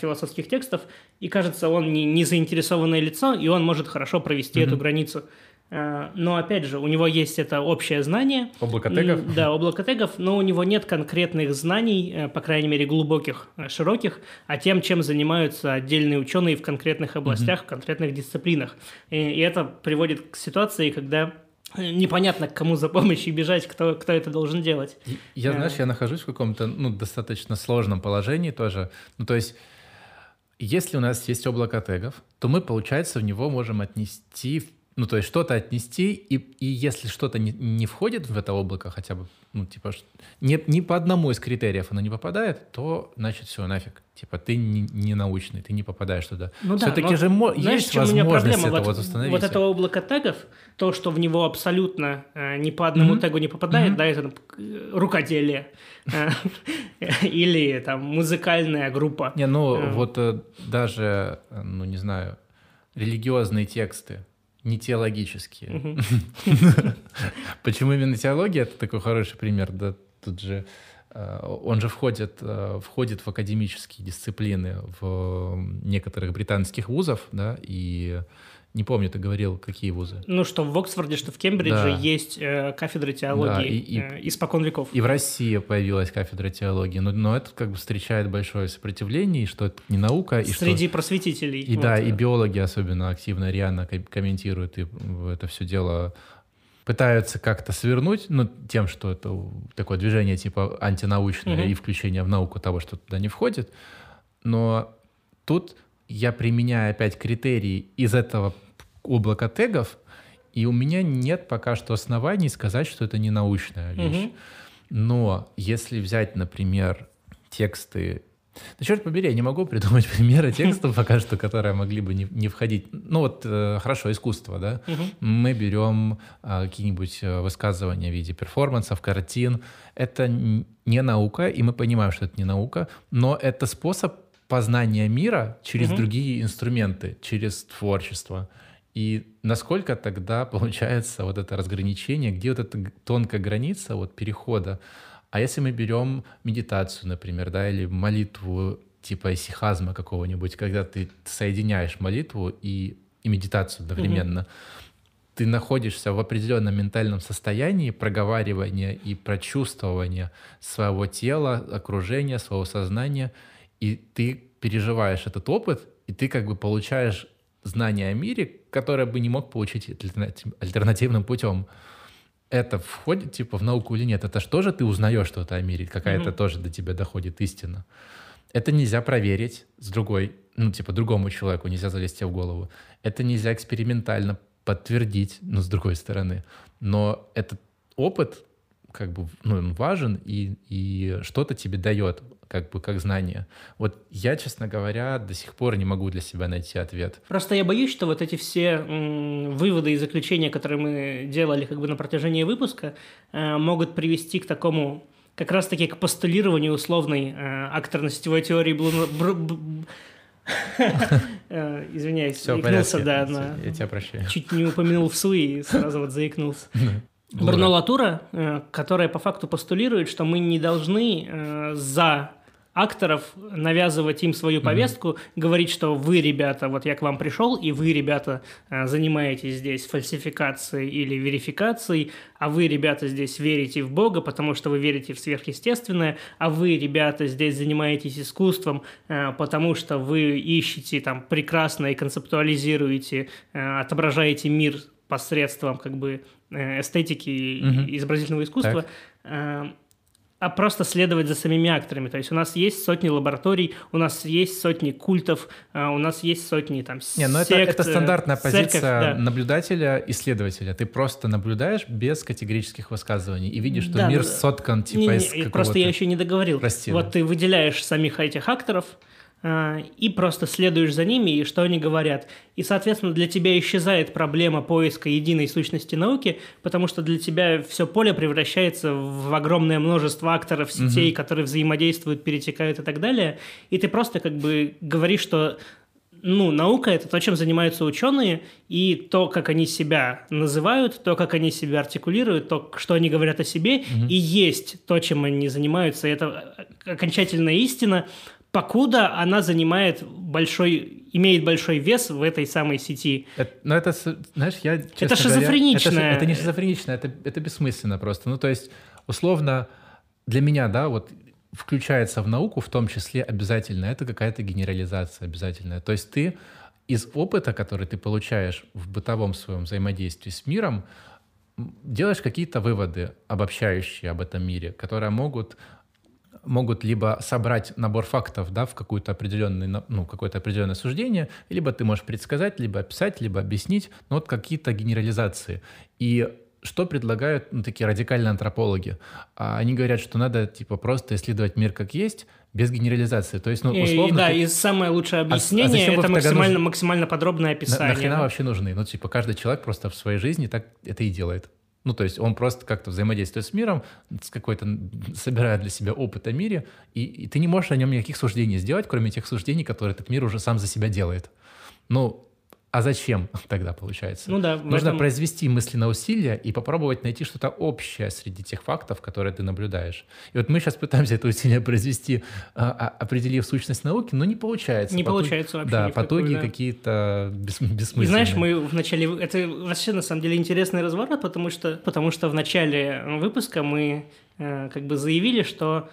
философских текстов, и кажется, он не, не заинтересованное лицо, и он может хорошо провести Мгм. эту границу. Э, Но опять же, у него есть это общее знание, Облако тегов? Да, облако тегов, но у него нет конкретных знаний, э, по крайней мере, глубоких, э, широких, а тем, чем занимаются отдельные ученые в конкретных областях, в конкретных дисциплинах. И, и это приводит к ситуации, когда непонятно, к кому за помощью бежать, кто, кто это должен делать. Я, знаешь, я нахожусь в каком-то, ну, достаточно сложном положении тоже. Ну, то есть, если у нас есть облако тегов, то мы, получается, в него можем отнести, ну, то есть, что-то отнести, и, и если что-то не, не входит в это облако хотя бы, ну, типа, не, не по одному из критериев оно не попадает, то, значит, все, нафиг. Типа, ты не, не научный, ты не попадаешь туда. Ну да, Все-таки но же мо- Знаешь, есть возможность это Вот, вот установить. вот это облако тегов, то, что в него абсолютно э, ни по одному Мгм. тегу не попадает, Мгм. да, это э, рукоделие э, или там музыкальная группа. Не, ну Э. вот э, даже, ну не знаю, религиозные тексты, не теологические. Почему именно теология? Это такой хороший пример. Да, тут же э, он же входит, э, входит в академические дисциплины в некоторых британских вузов, да, и не помню, ты говорил, какие вузы. Ну, что в Оксфорде, что в Кембридже Да. есть э, кафедры теологии Да, и- и- э, испокон веков. И в России появилась кафедра теологии, но, но это как бы встречает большое сопротивление, и что это не наука, и что Среди просветителей. И Вот, да, э, и биологи особенно активно, ко- комментируют и это все дело пытаются как-то свернуть, ну, тем, что это такое движение типа антинаучное Мгм. и включение в науку того, что туда не входит. Но тут я применяю опять критерии из этого облака тегов, и у меня нет пока что оснований сказать, что это не научная вещь. Мгм. Но если взять, например, тексты... Да черт побери, я не могу придумать примеры текстов пока что, которые могли бы не, не входить. Ну вот, э, хорошо, искусство, да? Мгм. Мы берем а, какие-нибудь э, высказывания в виде перформансов, картин. Это не наука, и мы понимаем, что это не наука, но это способ познания мира через Мгм. другие инструменты, через творчество. И насколько тогда получается вот это разграничение, где вот эта тонкая граница вот перехода? А если мы берем медитацию, например, да, или молитву типа исихазма какого-нибудь, когда ты соединяешь молитву и, и медитацию одновременно, ты находишься в определенном ментальном состоянии проговаривания и прочувствования своего тела, окружения, своего сознания, и ты переживаешь этот опыт, и ты как бы получаешь знания о мире, которое бы не мог получить альтернатив- альтернативным путем. Это входит типа в науку или нет? Это что же ты узнаешь что-то о мире? Какая-то Мгм. тоже до тебя доходит истина. Это нельзя проверить с другой, ну, типа, другому человеку нельзя залезть тебе в голову. Это нельзя экспериментально подтвердить, ну, с другой стороны. Но этот опыт, как бы, ну, он важен и, и что-то тебе дает, как бы, как знание. Вот я, честно говоря, до сих пор не могу для себя найти ответ. Просто я боюсь, что вот эти все м, выводы и заключения, которые мы делали как бы на протяжении выпуска, э, могут привести к такому как раз-таки к постулированию условной э, акторно-сетевой теории Блуна... Бр- б- Э, Извиняюсь, Все заикнулся, да, Я тебя прощаю. чуть не упомянул в суе и сразу вот заикнулся. Лура. Бруно Латура, э, которая по факту постулирует, что мы не должны э, за акторов навязывать им свою повестку, говорить, что вы, ребята, вот я к вам пришел, и вы, ребята, э, занимаетесь здесь фальсификацией или верификацией, а вы, ребята, здесь верите в Бога, потому что вы верите в сверхъестественное, а вы, ребята, здесь занимаетесь искусством, потому что вы ищете там прекрасно и концептуализируете, отображаете мир посредством как бы э, эстетики и изобразительного искусства, э, а просто следовать за самими акторами. То есть у нас есть сотни лабораторий, у нас есть сотни культов, э, у нас есть сотни там Не, ну это, сект, это э, стандартная церковь, позиция да. наблюдателя, исследователя. Ты просто наблюдаешь без категорических высказываний и видишь, что Да, мир соткан типа Не-не, из просто какого-то... я еще не договорил. Прости, вот ты выделяешь самих этих акторов и просто следуешь за ними и что они говорят. И, соответственно, для тебя исчезает проблема поиска единой сущности науки, потому что для тебя все поле превращается в огромное множество акторов, сетей, которые взаимодействуют, перетекают и так далее. И ты просто как бы говоришь, что ну, наука – это то, чем занимаются ученые, и то, как они себя называют, то, как они себя артикулируют, то, что они говорят о себе, угу. и есть то, чем они занимаются. Это окончательная истина, покуда она занимает большой, имеет большой вес в этой самой сети. Это, ну, это, знаешь, я, Это шизофренично. Говоря, это, это не шизофренично, это, это бессмысленно просто. Ну, то есть, условно, для меня, да, вот включается в науку в том числе обязательно, это какая-то генерализация обязательная. То есть ты из опыта, который ты получаешь в бытовом своем взаимодействии с миром, делаешь какие-то выводы, обобщающие об этом мире, которые могут могут либо собрать набор фактов да, в какую-то определенную, ну, какое-то определенное суждение, либо ты можешь предсказать, либо описать, либо объяснить, но вот какие-то генерализации. И что предлагают ну, такие радикальные антропологи? А, они говорят, что надо типа просто исследовать мир как есть, без генерализации. То есть, ну, условно... И, да, ты... и самое лучшее объяснение а, а это максимально, нужны... максимально подробное описание. На, нахрена да? вообще нужны? Ну, типа, каждый человек просто в своей жизни так это и делает. Ну, то есть он просто как-то взаимодействует с миром, с какой-то, собирает для себя опыт о мире, и, и ты не можешь о нем никаких суждений сделать, кроме тех суждений, которые этот мир уже сам за себя делает. Ну, а зачем тогда получается? Ну да, Нужно этом... произвести мысленное усилие и попробовать найти что-то общее среди тех фактов, которые ты наблюдаешь. И вот мы сейчас пытаемся это усилие произвести, а, а, определив сущность науки, но не получается. Не потуги, получается вообще. Да, потуги да. какие-то бес, бессмысленные. И знаешь, мы в начале... Это вообще на самом деле интересный разворот, потому что, потому что в начале выпуска мы э, как бы заявили, что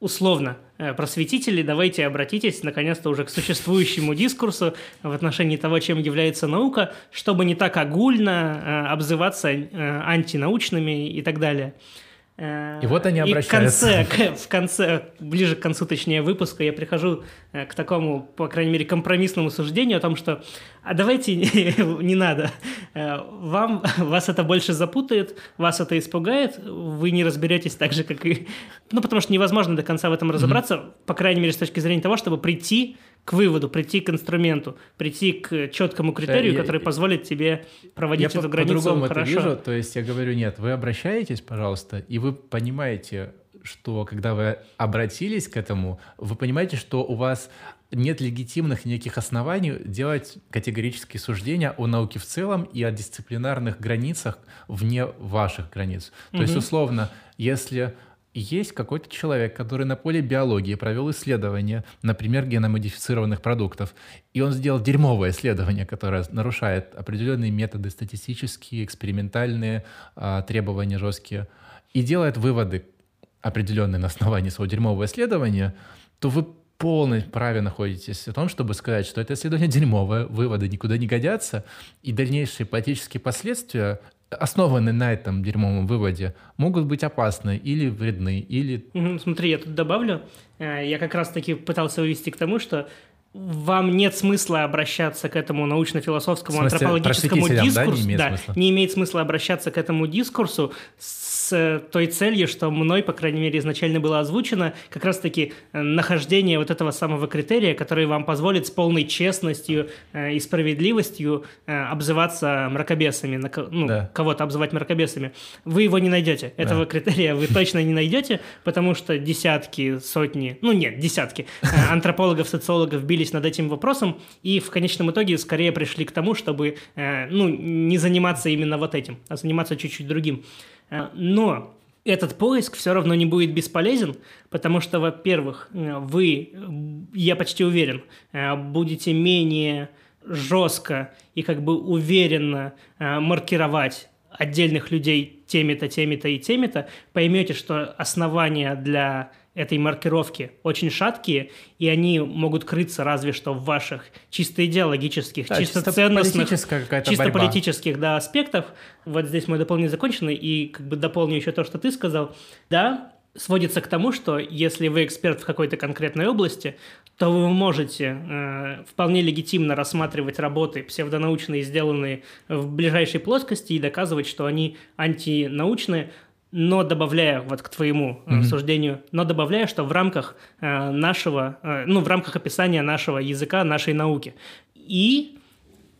условно, просветители, давайте обратитесь наконец-то уже к существующему дискурсу в отношении того, чем является наука, чтобы не так огульно э, обзываться э, антинаучными и так далее. И вот они обращаются. И в конце, в конце, ближе к концу, точнее, выпуска я прихожу к такому, по крайней мере, компромиссному суждению о том, что а давайте не надо, вам, вас это больше запутает, вас это испугает, вы не разберетесь так же, как и... Ну, потому что невозможно до конца в этом разобраться, mm-hmm. по крайней мере, с точки зрения того, чтобы прийти к выводу, прийти к инструменту, прийти к четкому критерию, я, который позволит тебе проводить я эту границу по-другому хорошо. это вижу, то есть я говорю, нет, вы обращаетесь, пожалуйста, и вы понимаете, что когда вы обратились к этому, вы понимаете, что у вас нет легитимных никаких оснований делать категорические суждения о науке в целом и о дисциплинарных границах вне ваших границ. То угу. есть, условно, если есть какой-то человек, который на поле биологии провел исследование, например, геномодифицированных продуктов, и он сделал дерьмовое исследование, которое нарушает определенные методы статистические, экспериментальные, а, требования жесткие, и делает выводы определенные на основании своего дерьмового исследования, то вы полной праве находитесь в том, чтобы сказать, что это исследование дерьмовое, выводы никуда не годятся, и дальнейшие политические последствия основаны на этом дерьмовом выводе, могут быть опасны или вредны, или... Смотри, я тут добавлю. Э, я как раз-таки пытался вывести к тому, что вам нет смысла обращаться к этому научно-философскому антропологическому дискурсу. Да, не, имеет да, не имеет смысла обращаться к этому дискурсу с той целью, что мной, по крайней мере, изначально было озвучено, как раз-таки э, нахождение вот этого самого критерия, который вам позволит с полной честностью э, и справедливостью э, обзываться мракобесами, ну, да. кого-то обзывать мракобесами. Вы его не найдете. Этого да. критерия вы точно не найдете, потому что десятки, сотни, ну нет, десятки антропологов, социологов бились над этим вопросом и в конечном итоге скорее пришли к тому, чтобы ну, не заниматься именно вот этим, а заниматься чуть-чуть другим. Э, но этот поиск все равно не будет бесполезен, потому что, во-первых, э, вы, я почти уверен, э, будете менее жестко и как бы уверенно маркировать отдельных людей теми-то, теми-то и теми-то, поймете, что основания для этой маркировки очень шаткие, и они могут крыться разве что в ваших чисто идеологических, да, чисто, чисто ценностных, чисто борьба. политических да, аспектах. Вот здесь мой дополнение закончено, и как бы дополню еще то, что ты сказал. Да, сводится к тому, что если вы эксперт в какой-то конкретной области, то вы можете э, вполне легитимно рассматривать работы псевдонаучные, сделанные в ближайшей плоскости, и доказывать, что они антинаучные, но добавляя, вот к твоему mm-hmm. суждению, но добавляя, что в рамках э, нашего, э, ну, в рамках описания нашего языка, нашей науки. И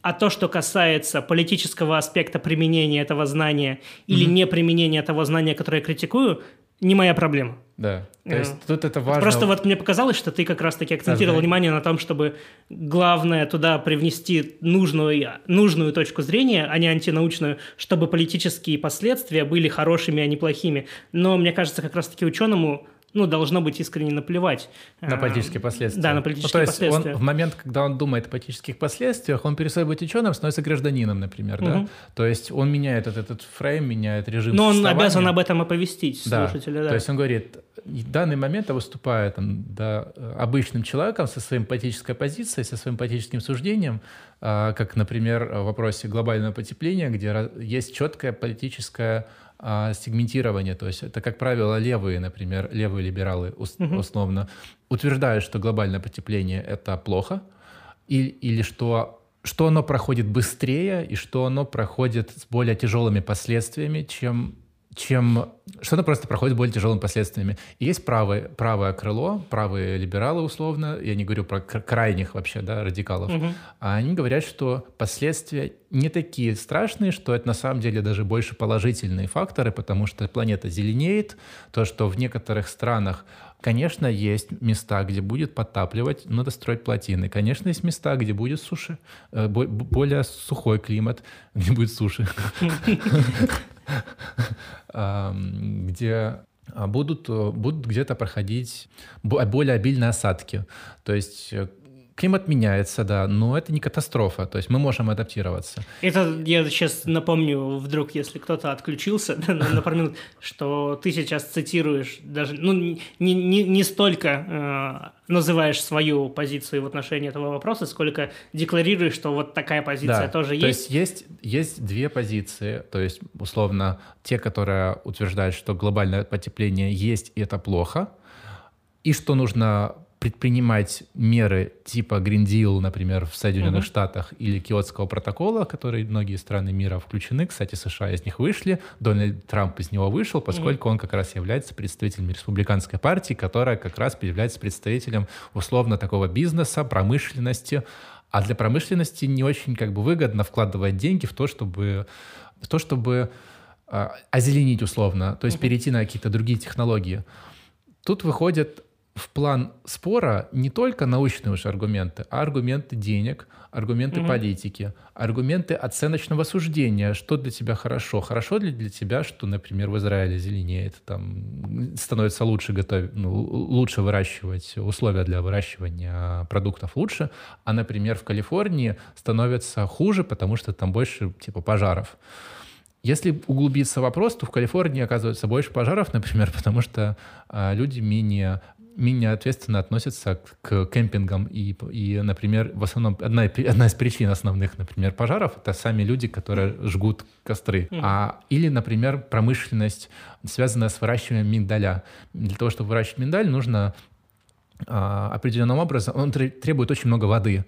а то, что касается политического аспекта применения этого знания или mm-hmm. неприменения того знания, которое я критикую, не моя проблема. Да. То есть тут это важно. Просто вот мне показалось, что ты как раз-таки акцентировал внимание на том, чтобы главное туда привнести нужную, нужную точку зрения, а не антинаучную, чтобы политические последствия были хорошими, а не плохими. Но мне кажется, как раз-таки ученому ну, должно быть искренне наплевать. На а, политические последствия. Да, на политические ну, то есть последствия. Он, в момент, когда он думает о политических последствиях, он перестает быть ученым, становится гражданином, например, угу. да? То есть он меняет этот, этот фрейм, меняет режим Но он обязан об этом оповестить слушателя, да. То есть он говорит, в данный момент я выступаю там, да, обычным человеком со своей политической позицией, со своим политическим суждением, а, как, например, в вопросе глобального потепления, где есть четкая политическая а, сегментирование, то есть это, как правило, левые, например, левые либералы условно утверждают, что глобальное потепление — это плохо, или, или что что оно проходит быстрее и что оно проходит с более тяжелыми последствиями, чем чем что-то просто проходит более тяжелыми последствиями. И есть правое, правое крыло, правые либералы условно, я не говорю про крайних вообще, да, радикалов, угу. а они говорят, что последствия не такие страшные, что это на самом деле даже больше положительные факторы, потому что планета зеленеет, то, что в некоторых странах Конечно, есть места, где будет подтапливать, надо строить плотины. Конечно, есть места, где будет суши, э, более сухой климат, где будет суши. где а, будут, э, будут где-то проходить более обильные осадки. То есть э, климат меняется, да, но это не катастрофа, то есть мы можем адаптироваться. Это я сейчас напомню, вдруг, если кто-то отключился, напомню, что ты сейчас цитируешь даже, ну, не, не, не столько э, называешь свою позицию в отношении этого вопроса, сколько декларируешь, что вот такая позиция да, тоже то есть. То есть есть, есть две позиции, то есть, условно, те, которые утверждают, что глобальное потепление есть и это плохо, и что нужно предпринимать меры типа Green Deal, например, в Соединенных uh-huh. Штатах или Киотского протокола, который многие страны мира включены, кстати, США из них вышли, Дональд Трамп из него вышел, поскольку uh-huh. он как раз является представителем республиканской партии, которая как раз является представителем условно такого бизнеса, промышленности, а для промышленности не очень как бы выгодно вкладывать деньги в то, чтобы в то, чтобы э, озеленить условно, то есть uh-huh. перейти на какие-то другие технологии. Тут выходит в план спора не только научные уже аргументы, а аргументы денег, аргументы угу. политики, аргументы оценочного суждения, что для тебя хорошо. Хорошо ли для тебя, что, например, в Израиле зеленеет, там становится лучше готовить, ну, лучше выращивать, условия для выращивания продуктов лучше, а, например, в Калифорнии становится хуже, потому что там больше типа пожаров. Если углубиться в вопрос, то в Калифорнии оказывается больше пожаров, например, потому что а, люди менее менее ответственно относятся к кемпингам. И, и например, в основном одна, одна из причин основных, например, пожаров — это сами люди, которые жгут костры. Mm-hmm. А, или, например, промышленность, связанная с выращиванием миндаля. Для того, чтобы выращивать миндаль, нужно определенным образом, он требует очень много воды.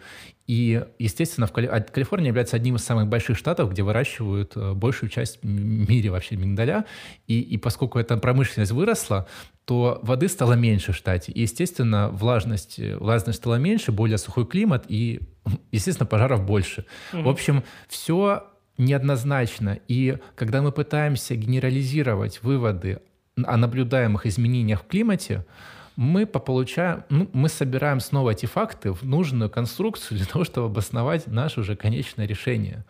И, естественно, в Кали... А Калифорния является одним из самых больших штатов, где выращивают э, большую часть в мире вообще миндаля. И, и поскольку эта промышленность выросла, то воды стало меньше в штате. И, естественно, влажность, влажность стала меньше, более сухой климат, и, естественно, пожаров больше. Mm-hmm. В общем, все неоднозначно. И когда мы пытаемся генерализировать выводы о наблюдаемых изменениях в климате, мы получаем, ну, мы собираем снова эти факты в нужную конструкцию для того, чтобы обосновать наше уже конечное решение.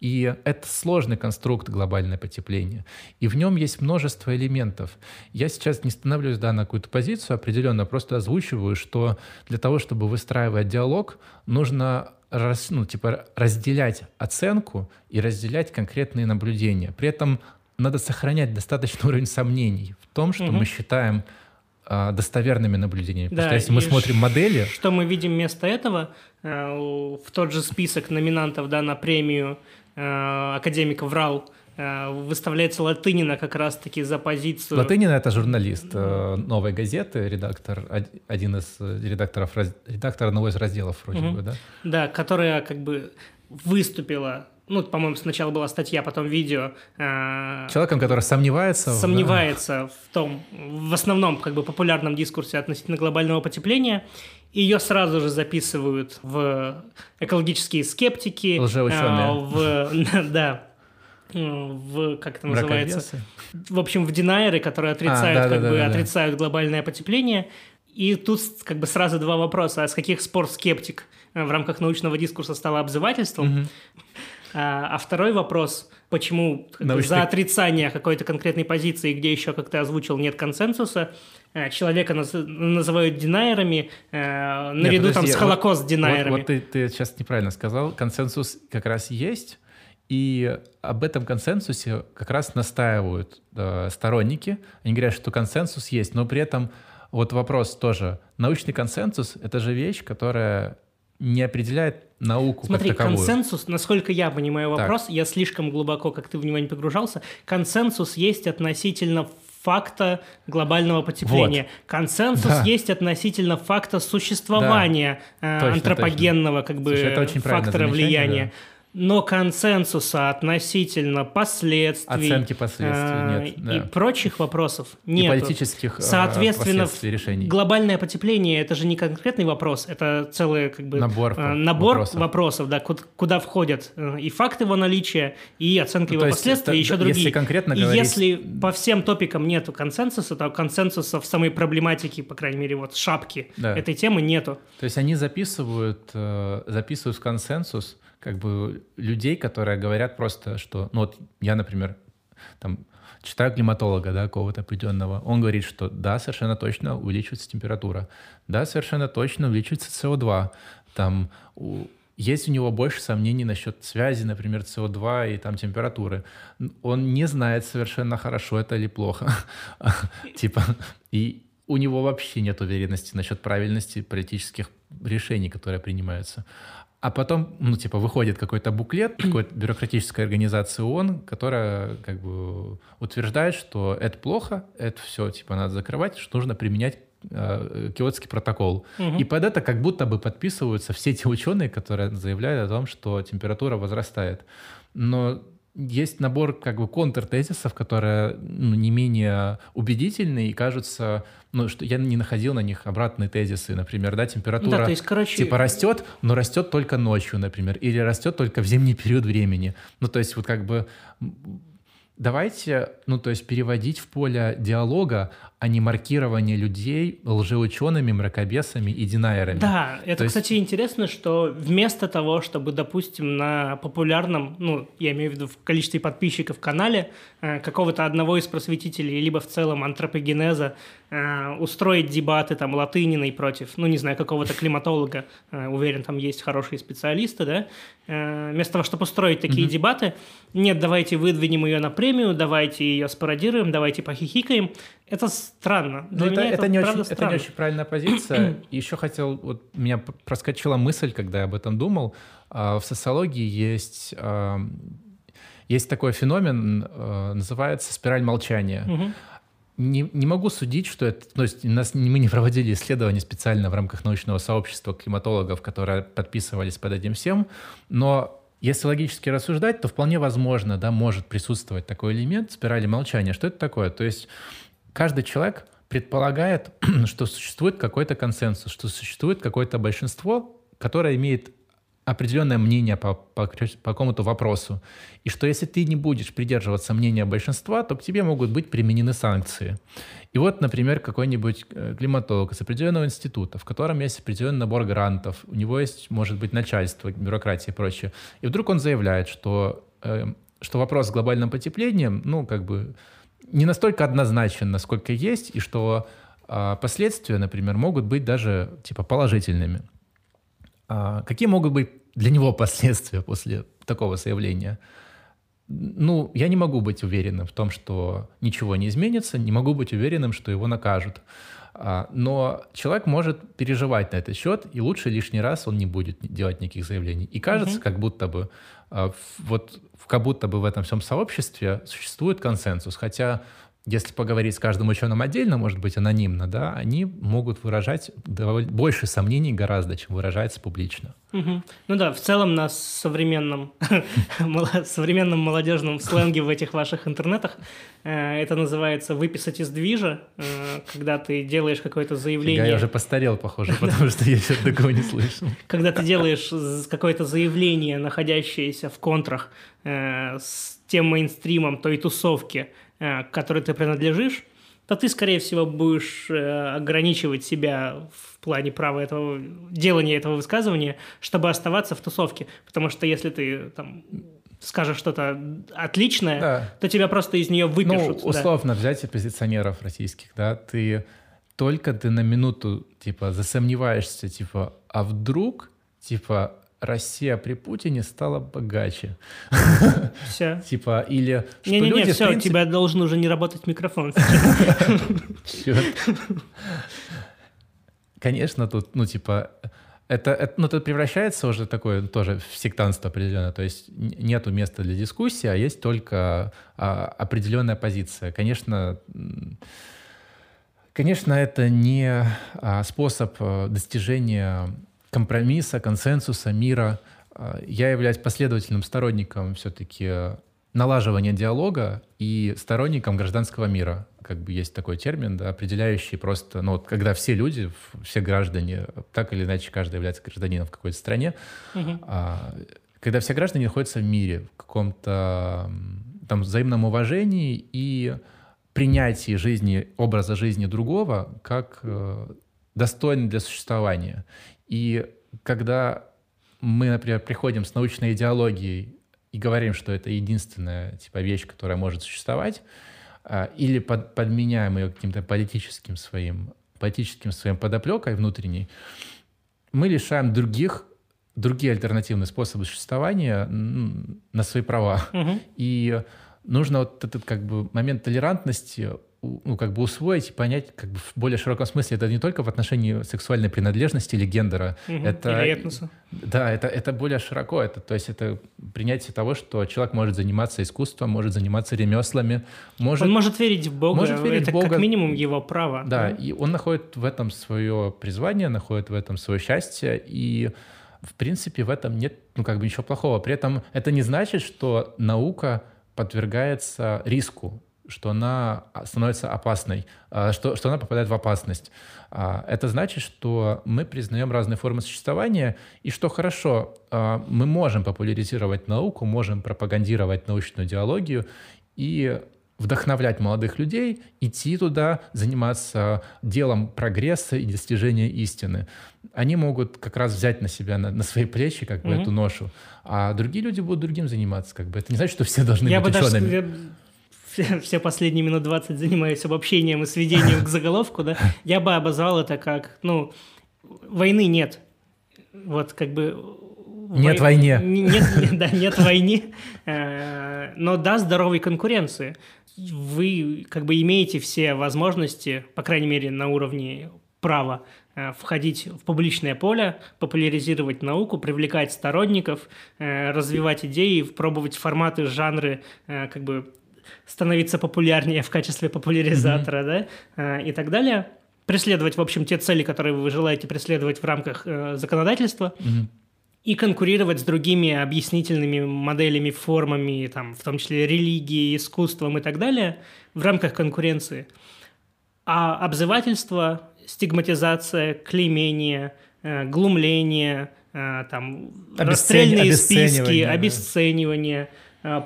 И это сложный конструкт глобальное потепление. И в нем есть множество элементов. Я сейчас не становлюсь да, на какую-то позицию определенно, просто озвучиваю, что для того, чтобы выстраивать диалог, нужно раз, ну, типа, разделять оценку и разделять конкретные наблюдения. При этом надо сохранять достаточный уровень сомнений в том, что угу. мы считаем а, достоверными наблюдениями. Да, Потому что если мы смотрим модели... Что мы видим вместо этого, э, в тот же список номинантов да, на премию э, академика ВРАЛ э, выставляется Латынина как раз-таки за позицию... Латынина — это журналист «Новой газеты», редактор, один из редакторов, редактор одного из разделов вроде угу. бы, да? Да, которая как бы выступила ну, по-моему, сначала была статья, потом видео. Э, Человеком, который сомневается. Сомневается да. в том, в основном, как бы, популярном дискурсе относительно глобального потепления. Ее сразу же записывают в экологические скептики. Лжеученые. Э, в, да, в, как это называется? В общем, в динайеры, которые отрицают, а, да, как да, бы, да, отрицают глобальное потепление. И тут как бы сразу два вопроса. А с каких спор скептик в рамках научного дискурса стало обзывательством? Угу. А, а второй вопрос, почему Научный... за отрицание какой-то конкретной позиции, где еще, как ты озвучил, нет консенсуса, э, человека наз... называют динайерами, э, наряду нет, подожди, там с холокост-динайерами. Вот, вот ты, ты сейчас неправильно сказал. Консенсус как раз есть, и об этом консенсусе как раз настаивают э, сторонники. Они говорят, что консенсус есть, но при этом вот вопрос тоже. Научный консенсус — это же вещь, которая не определяет науку Смотри, как таковую. консенсус, насколько я понимаю вопрос, так. я слишком глубоко, как ты в него не погружался, консенсус есть относительно факта глобального потепления. Вот. Консенсус да. есть относительно факта существования да. э, точно, антропогенного точно. как бы Слушай, фактора влияния. Да но консенсуса относительно последствий, оценки последствий э, нет, да. и прочих вопросов нет. И политических э, Соответственно, решений. глобальное потепление это же не конкретный вопрос, это целый как бы набор, э, набор вопросов. вопросов, да, куда, куда входят и факты его наличия, и оценка ну, его последствий, и еще другие. Если конкретно и говорить... если по всем топикам нету консенсуса, то консенсуса в самой проблематике, по крайней мере, вот шапки да. этой темы нету. То есть они записывают, записывают консенсус как бы людей, которые говорят просто, что, ну вот я, например, там читаю климатолога, да, какого-то определенного, он говорит, что да, совершенно точно увеличивается температура, да, совершенно точно увеличивается СО2, там у, есть у него больше сомнений насчет связи, например, СО2 и там температуры. Он не знает совершенно хорошо это или плохо. Типа, и у него вообще нет уверенности насчет правильности политических решений, которые принимаются. А потом, ну, типа, выходит какой-то буклет какой-то бюрократической организации ООН, которая как бы утверждает, что это плохо, это все, типа, надо закрывать, что нужно применять э, Киотский протокол. Угу. И под это как будто бы подписываются все те ученые, которые заявляют о том, что температура возрастает. Но есть набор как бы контртезисов, которые ну, не менее убедительны и кажутся, ну, что я не находил на них обратные тезисы, например, да, температура да, то есть, короче... типа растет, но растет только ночью, например, или растет только в зимний период времени. Ну, то есть вот как бы давайте, ну, то есть переводить в поле диалога, а не маркирование людей лжеучеными, мракобесами и динайерами. Да, это, То кстати, есть... интересно, что вместо того, чтобы, допустим, на популярном, ну, я имею в виду в количестве подписчиков в канале, э, какого-то одного из просветителей, либо в целом антропогенеза, э, устроить дебаты там Латыниной против, ну, не знаю, какого-то климатолога, э, уверен, там есть хорошие специалисты, да, э, вместо того, чтобы устроить такие mm-hmm. дебаты, нет, давайте выдвинем ее на премию, давайте ее спародируем, давайте похихикаем, это странно. Для ну, это, меня это, это, не очень, это не очень правильная позиция. Еще хотел, вот у меня проскочила мысль, когда я об этом думал. А, в социологии есть, есть такой феномен, а, называется спираль молчания. Угу. Не, не могу судить, что это... То есть нас, мы не проводили исследования специально в рамках научного сообщества климатологов, которые подписывались под этим всем, но если логически рассуждать, то вполне возможно, да, может присутствовать такой элемент спирали молчания. Что это такое? То есть каждый человек предполагает, что существует какой-то консенсус, что существует какое-то большинство, которое имеет определенное мнение по, по, по какому-то вопросу. И что если ты не будешь придерживаться мнения большинства, то к тебе могут быть применены санкции. И вот, например, какой-нибудь э, климатолог из определенного института, в котором есть определенный набор грантов, у него есть, может быть, начальство, бюрократия и прочее. И вдруг он заявляет, что, э, что вопрос с глобальным потеплением, ну, как бы не настолько однозначен, насколько есть, и что а, последствия, например, могут быть даже типа положительными. А, какие могут быть для него последствия после такого заявления? Ну, я не могу быть уверенным в том, что ничего не изменится, не могу быть уверенным, что его накажут. А, но человек может переживать на этот счет, и лучше лишний раз он не будет делать никаких заявлений. И кажется, угу. как будто бы а, вот как будто бы в этом всем сообществе существует консенсус, хотя если поговорить с каждым ученым отдельно, может быть, анонимно, да, они могут выражать больше сомнений гораздо, чем выражается публично. Угу. Ну да, в целом на современном, современном молодежном сленге в этих ваших интернетах э, это называется выписать из движа, э, когда ты делаешь какое-то заявление. Я уже постарел, похоже, потому что я еще такого не слышал. Когда ты делаешь какое-то заявление, находящееся в контрах э, с тем мейнстримом той тусовки, к которой ты принадлежишь, то ты, скорее всего, будешь э, ограничивать себя в плане права этого, делания этого высказывания, чтобы оставаться в тусовке. Потому что если ты там скажешь что-то отличное, да. то тебя просто из нее выпишут. Ну, условно да. взять оппозиционеров российских, да, ты только ты на минуту, типа, засомневаешься, типа, а вдруг, типа, Россия при Путине стала богаче. Все. Типа, или Не-не-не, все, принципе... у тебя должен уже не работать микрофон. Конечно, тут, ну, типа, это, это, ну, это превращается уже такое тоже в сектантство определенно. То есть нету места для дискуссии, а есть только а, определенная позиция. Конечно, конечно, это не а, способ а, достижения компромисса, консенсуса, мира. А, я являюсь последовательным сторонником все-таки налаживания диалога и сторонником гражданского мира. Как бы есть такой термин, да, определяющий просто, ну, вот, когда все люди, все граждане, так или иначе каждый является гражданином в какой-то стране, угу. а, когда все граждане находятся в мире, в каком-то там взаимном уважении и принятии жизни, образа жизни другого как э, достойный для существования. И когда мы, например, приходим с научной идеологией и говорим, что это единственная типа вещь, которая может существовать, а, или под, подменяем ее каким-то политическим своим, политическим своим подоплекой внутренней, мы лишаем других другие альтернативные способы существования на свои права. Угу. И нужно вот этот как бы момент толерантности ну, как бы усвоить и понять как бы в более широком смысле. Это не только в отношении сексуальной принадлежности или гендера. Угу, это, или этноса. Да, это, это более широко. Это, то есть это принятие того, что человек может заниматься искусством, может заниматься ремеслами. Может, он может верить в Бога. Может верить это в Бога. как минимум его право. Да, да, и он находит в этом свое призвание, находит в этом свое счастье. И в принципе в этом нет ну, как бы ничего плохого. При этом это не значит, что наука подвергается риску что она становится опасной, а, что, что она попадает в опасность. А, это значит, что мы признаем разные формы существования, и что хорошо, а, мы можем популяризировать науку, можем пропагандировать научную идеологию и вдохновлять молодых людей идти туда, заниматься делом прогресса и достижения истины. Они могут как раз взять на себя, на, на свои плечи как бы mm-hmm. эту ношу, а другие люди будут другим заниматься. Как бы. Это не значит, что все должны Я быть бы учеными. Даже, все, все последние минут 20 занимаюсь обобщением и сведением к заголовку, да, я бы обозвал это как, ну, войны нет. Вот как бы... Нет вой... войне. Нет, да, нет войны, э, но да, здоровой конкуренции. Вы как бы имеете все возможности, по крайней мере, на уровне права, э, входить в публичное поле, популяризировать науку, привлекать сторонников, э, развивать идеи, пробовать форматы, жанры, как бы становиться популярнее в качестве популяризатора, mm-hmm. да, и так далее. Преследовать, в общем, те цели, которые вы желаете преследовать в рамках э, законодательства. Mm-hmm. И конкурировать с другими объяснительными моделями, формами, там, в том числе религией, искусством и так далее, в рамках конкуренции. А обзывательство, стигматизация, клеймение, э, глумление, э, там, Обесцен... расстрельные списки, обесценивание –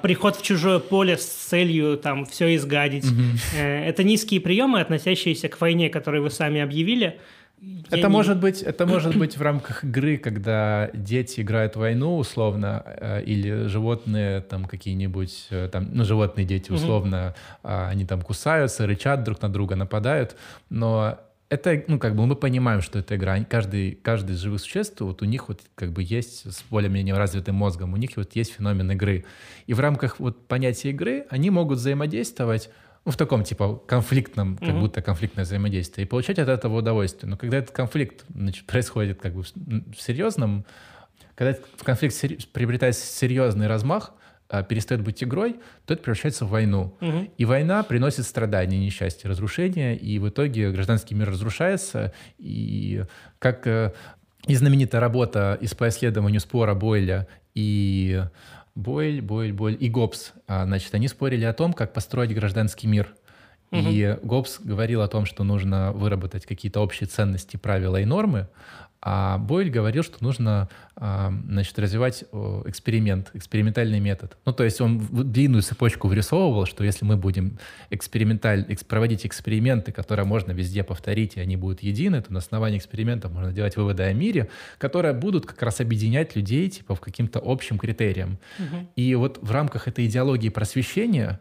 приход в чужое поле с целью там все изгадить. Угу. Это низкие приемы, относящиеся к войне, которую вы сами объявили. Это Я может не... быть, это может быть в рамках игры, когда дети играют в войну условно, э, или животные там какие-нибудь, там, ну животные дети условно, угу. они там кусаются, рычат друг на друга, нападают, но это, ну, как бы мы понимаем, что это игра. Каждый, каждый из живых существ, вот у них вот как бы есть с более-менее развитым мозгом, у них вот есть феномен игры. И в рамках вот понятия игры они могут взаимодействовать ну, в таком, типа, конфликтном, как mm-hmm. будто конфликтное взаимодействие, и получать от этого удовольствие. Но когда этот конфликт значит, происходит как бы в серьезном, когда этот конфликт сери- приобретает серьезный размах, перестает быть игрой, то это превращается в войну. Мгм. И война приносит страдания, несчастье, разрушения, и в итоге гражданский мир разрушается. И как э, и знаменитая работа из по исследованию спора Бойля и Бойль, Бойль, Бойль и Гоббс, а, значит, они спорили о том, как построить гражданский мир. И Гоббс говорил о том, что нужно выработать какие-то общие ценности, правила и нормы, а Бойль говорил, что нужно а, значит, развивать эксперимент, экспериментальный метод. Ну, то есть он длинную цепочку вырисовывал, что если мы будем эксперименталь, экс- проводить эксперименты, которые можно везде повторить, и они будут едины, то на основании экспериментов можно делать выводы о мире, которые будут как раз объединять людей типа в каким-то общим критериям. Мгм. И вот в рамках этой идеологии просвещения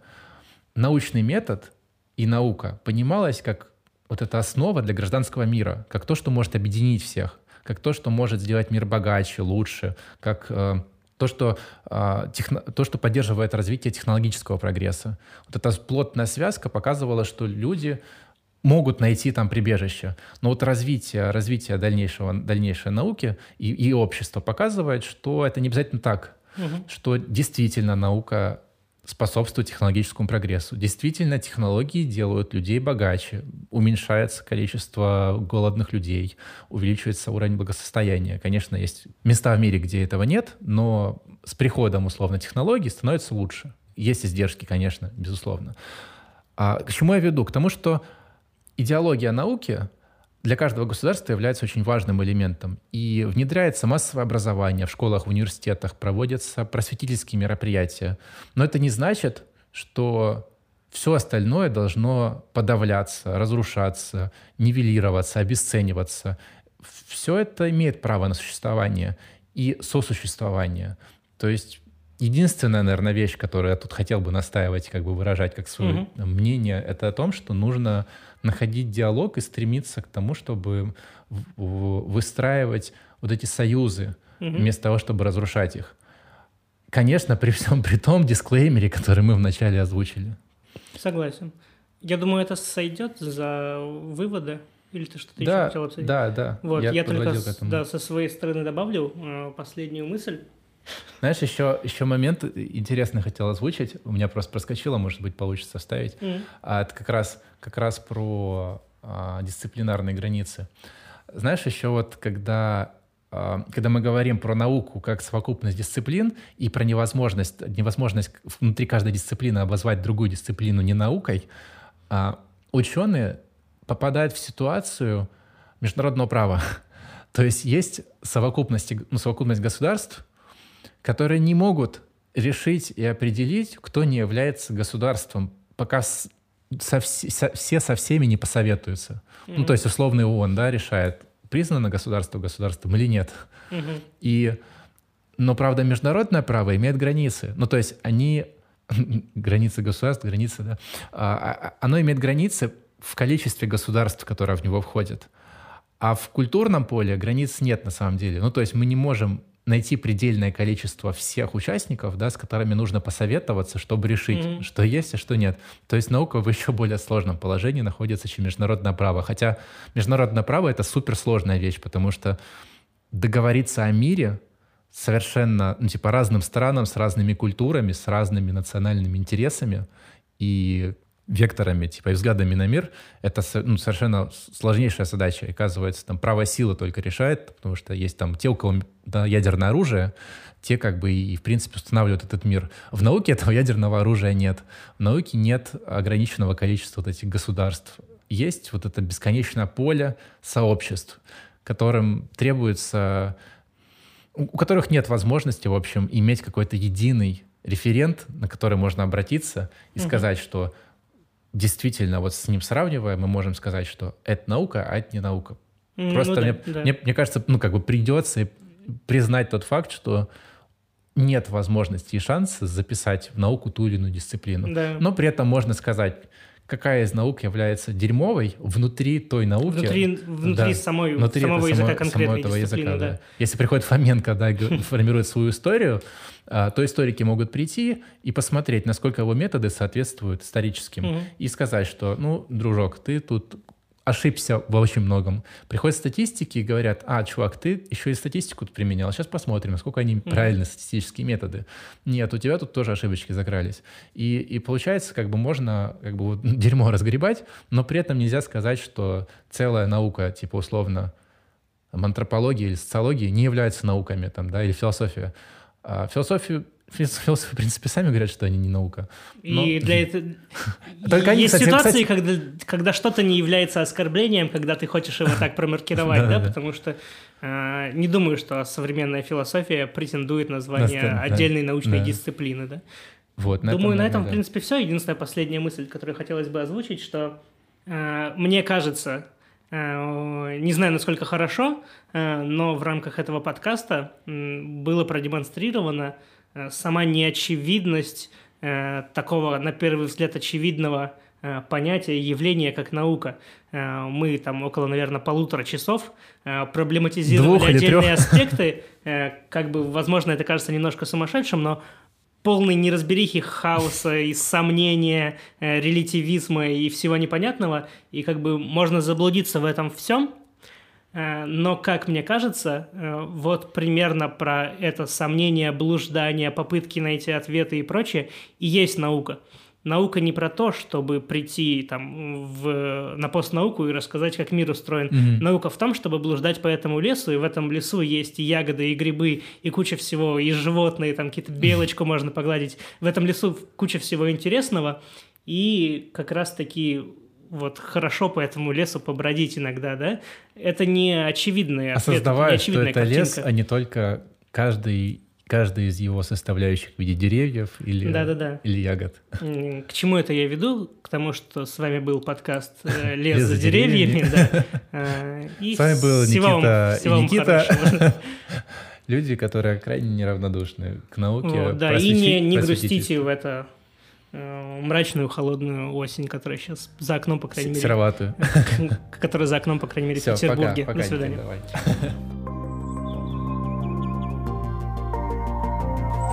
научный метод и наука понималась как вот эта основа для гражданского мира, как то, что может объединить всех, как то, что может сделать мир богаче, лучше, как э, то, что, а, техно- то, что поддерживает развитие технологического прогресса. Вот эта плотная связка показывала, что люди могут найти там прибежище. Но вот развитие, развитие дальнейшего, дальнейшей науки и, и общества показывает, что это не обязательно так Мгм. что действительно наука способствует технологическому прогрессу. Действительно, технологии делают людей богаче, уменьшается количество голодных людей, увеличивается уровень благосостояния. Конечно, есть места в мире, где этого нет, но с приходом, условно, технологий становится лучше. Есть издержки, конечно, безусловно. А к чему я веду? К тому, что идеология науки для каждого государства является очень важным элементом. И внедряется массовое образование в школах, в университетах, проводятся просветительские мероприятия. Но это не значит, что все остальное должно подавляться, разрушаться, нивелироваться, обесцениваться. Все это имеет право на существование и сосуществование. То есть единственная, наверное, вещь, которую я тут хотел бы настаивать, как бы выражать как свое Мгм. мнение, это о том, что нужно находить диалог и стремиться к тому, чтобы выстраивать вот эти союзы, вместо того, чтобы разрушать их. Конечно, при всем при том дисклеймере, который мы вначале озвучили. Согласен. Я думаю, это сойдет за выводы. Или ты что-то еще Да, хотел обсудить? да, да. Вот, я, только к этому. да, со своей стороны добавлю э, последнюю мысль. Знаешь, еще, еще момент интересный хотел озвучить. У меня просто проскочило, может быть, получится вставить. А это как раз, как раз про а, дисциплинарные границы. Знаешь, еще вот когда, а, когда мы говорим про науку как совокупность дисциплин и про невозможность, невозможность внутри каждой дисциплины обозвать другую дисциплину не наукой, а, ученые попадают в ситуацию международного права. То есть есть совокупность, ну, совокупность государств, которые не могут решить и определить, кто не является государством, пока со со- все со всеми не посоветуются. Ну, Мгм. то есть условный ООН да, решает, признано государство государством или нет. Мгм. И, но, правда, международное право имеет границы. Ну, то есть они... границы государств, границы, да. А, а, оно имеет границы в количестве государств, которые в него входят. А в культурном поле границ нет на самом деле. Ну, то есть мы не можем найти предельное количество всех участников, да, с которыми нужно посоветоваться, чтобы решить, Мгм. что есть, а что нет. То есть наука в еще более сложном положении находится, чем международное право. Хотя международное право — это суперсложная вещь, потому что договориться о мире совершенно, ну, типа, разным странам, с разными культурами, с разными национальными интересами и векторами, типа, и взглядами на мир, это ну, совершенно сложнейшая задача. И, оказывается, там правая сила только решает, потому что есть там те, у кого да, ядерное оружие, те как бы и, в принципе, устанавливают этот мир. В науке этого ядерного оружия нет. В науке нет ограниченного количества вот этих государств. Есть вот это бесконечное поле сообществ, которым требуется у которых нет возможности, в общем, иметь какой-то единый референт, на который можно обратиться и Мгм. сказать, что действительно, вот с ним сравнивая, мы можем сказать, что это наука, а это не наука. М, Просто ну мне, да. мне, мне кажется, ну, как бы придется признать тот факт, что нет возможности и шанса записать в науку ту или иную дисциплину. Да. Но при этом можно сказать, какая из наук является дерьмовой внутри той науки. Внутри, внутри Да, самой, внутри самого языка само- конкретной самого этого дисциплины, языка, да. да. Если приходит Фоменко, да, формирует свою историю, то историки могут прийти и посмотреть, насколько его методы соответствуют историческим, Мгм. и сказать, что, ну, дружок, ты тут ошибся во очень многом. Приходят статистики и говорят, а, чувак, ты еще и статистику тут применял, сейчас посмотрим, насколько они mm-hmm. статистические методы. Нет, у тебя тут тоже ошибочки закрались. И, и получается, как бы можно как бы вот, дерьмо разгребать, но при этом нельзя сказать, что целая наука, типа условно, антропология или социология не являются науками, там, да, или философия. А философию Философы, в принципе, сами говорят, что они не наука. Но... И для этого... Только они, Есть кстати, ситуации, кстати... когда, когда что-то не является оскорблением, когда ты хочешь его так промаркировать, да, потому что а, не думаю, что современная философия претендует на звание отдельной научной дисциплины, да. Вот, Думаю, на этом, в принципе, все. Единственная последняя мысль, которую хотелось бы озвучить, что а, мне кажется, не знаю, насколько хорошо, но в рамках этого подкаста было продемонстрировано, Э, сама неочевидность э, такого, на первый взгляд, очевидного э, понятия, явления, как наука. Мы там около, наверное, полутора часов проблематизировали Двух отдельные аспекты. Как бы, возможно, это кажется немножко сумасшедшим, но полной неразберихи, хаоса и сомнения, релятивизма и всего непонятного, и как бы можно заблудиться в этом всем, Э, но, как мне кажется, э, вот примерно про это сомнение, блуждание, попытки найти ответы и прочее и есть наука. Наука не про то, чтобы прийти там в, на постнауку и рассказать, как мир устроен. Mm-hmm. Наука в том, чтобы блуждать по этому лесу, и в этом лесу есть и ягоды, и грибы, и куча всего, и животные, там какие-то белочку можно погладить. В этом лесу куча всего интересного, и как раз-таки вот хорошо по этому лесу побродить иногда, да, это не очевидный ответ, Осознавая, это что это картинка. лес, а не только каждый каждый из его составляющих в виде деревьев или, да, да, да. или ягод. К чему это я веду? К тому, что с вами был подкаст э, «Лес за деревьями». Э, с вами был Никита и Никита. Люди, которые крайне неравнодушны к науке. Да, и не грустите в это Э, мрачную холодную осень, которая сейчас за окном, по крайней мере. Сероватую. Которая за окном, по крайней мере, в Петербурге. До свидания.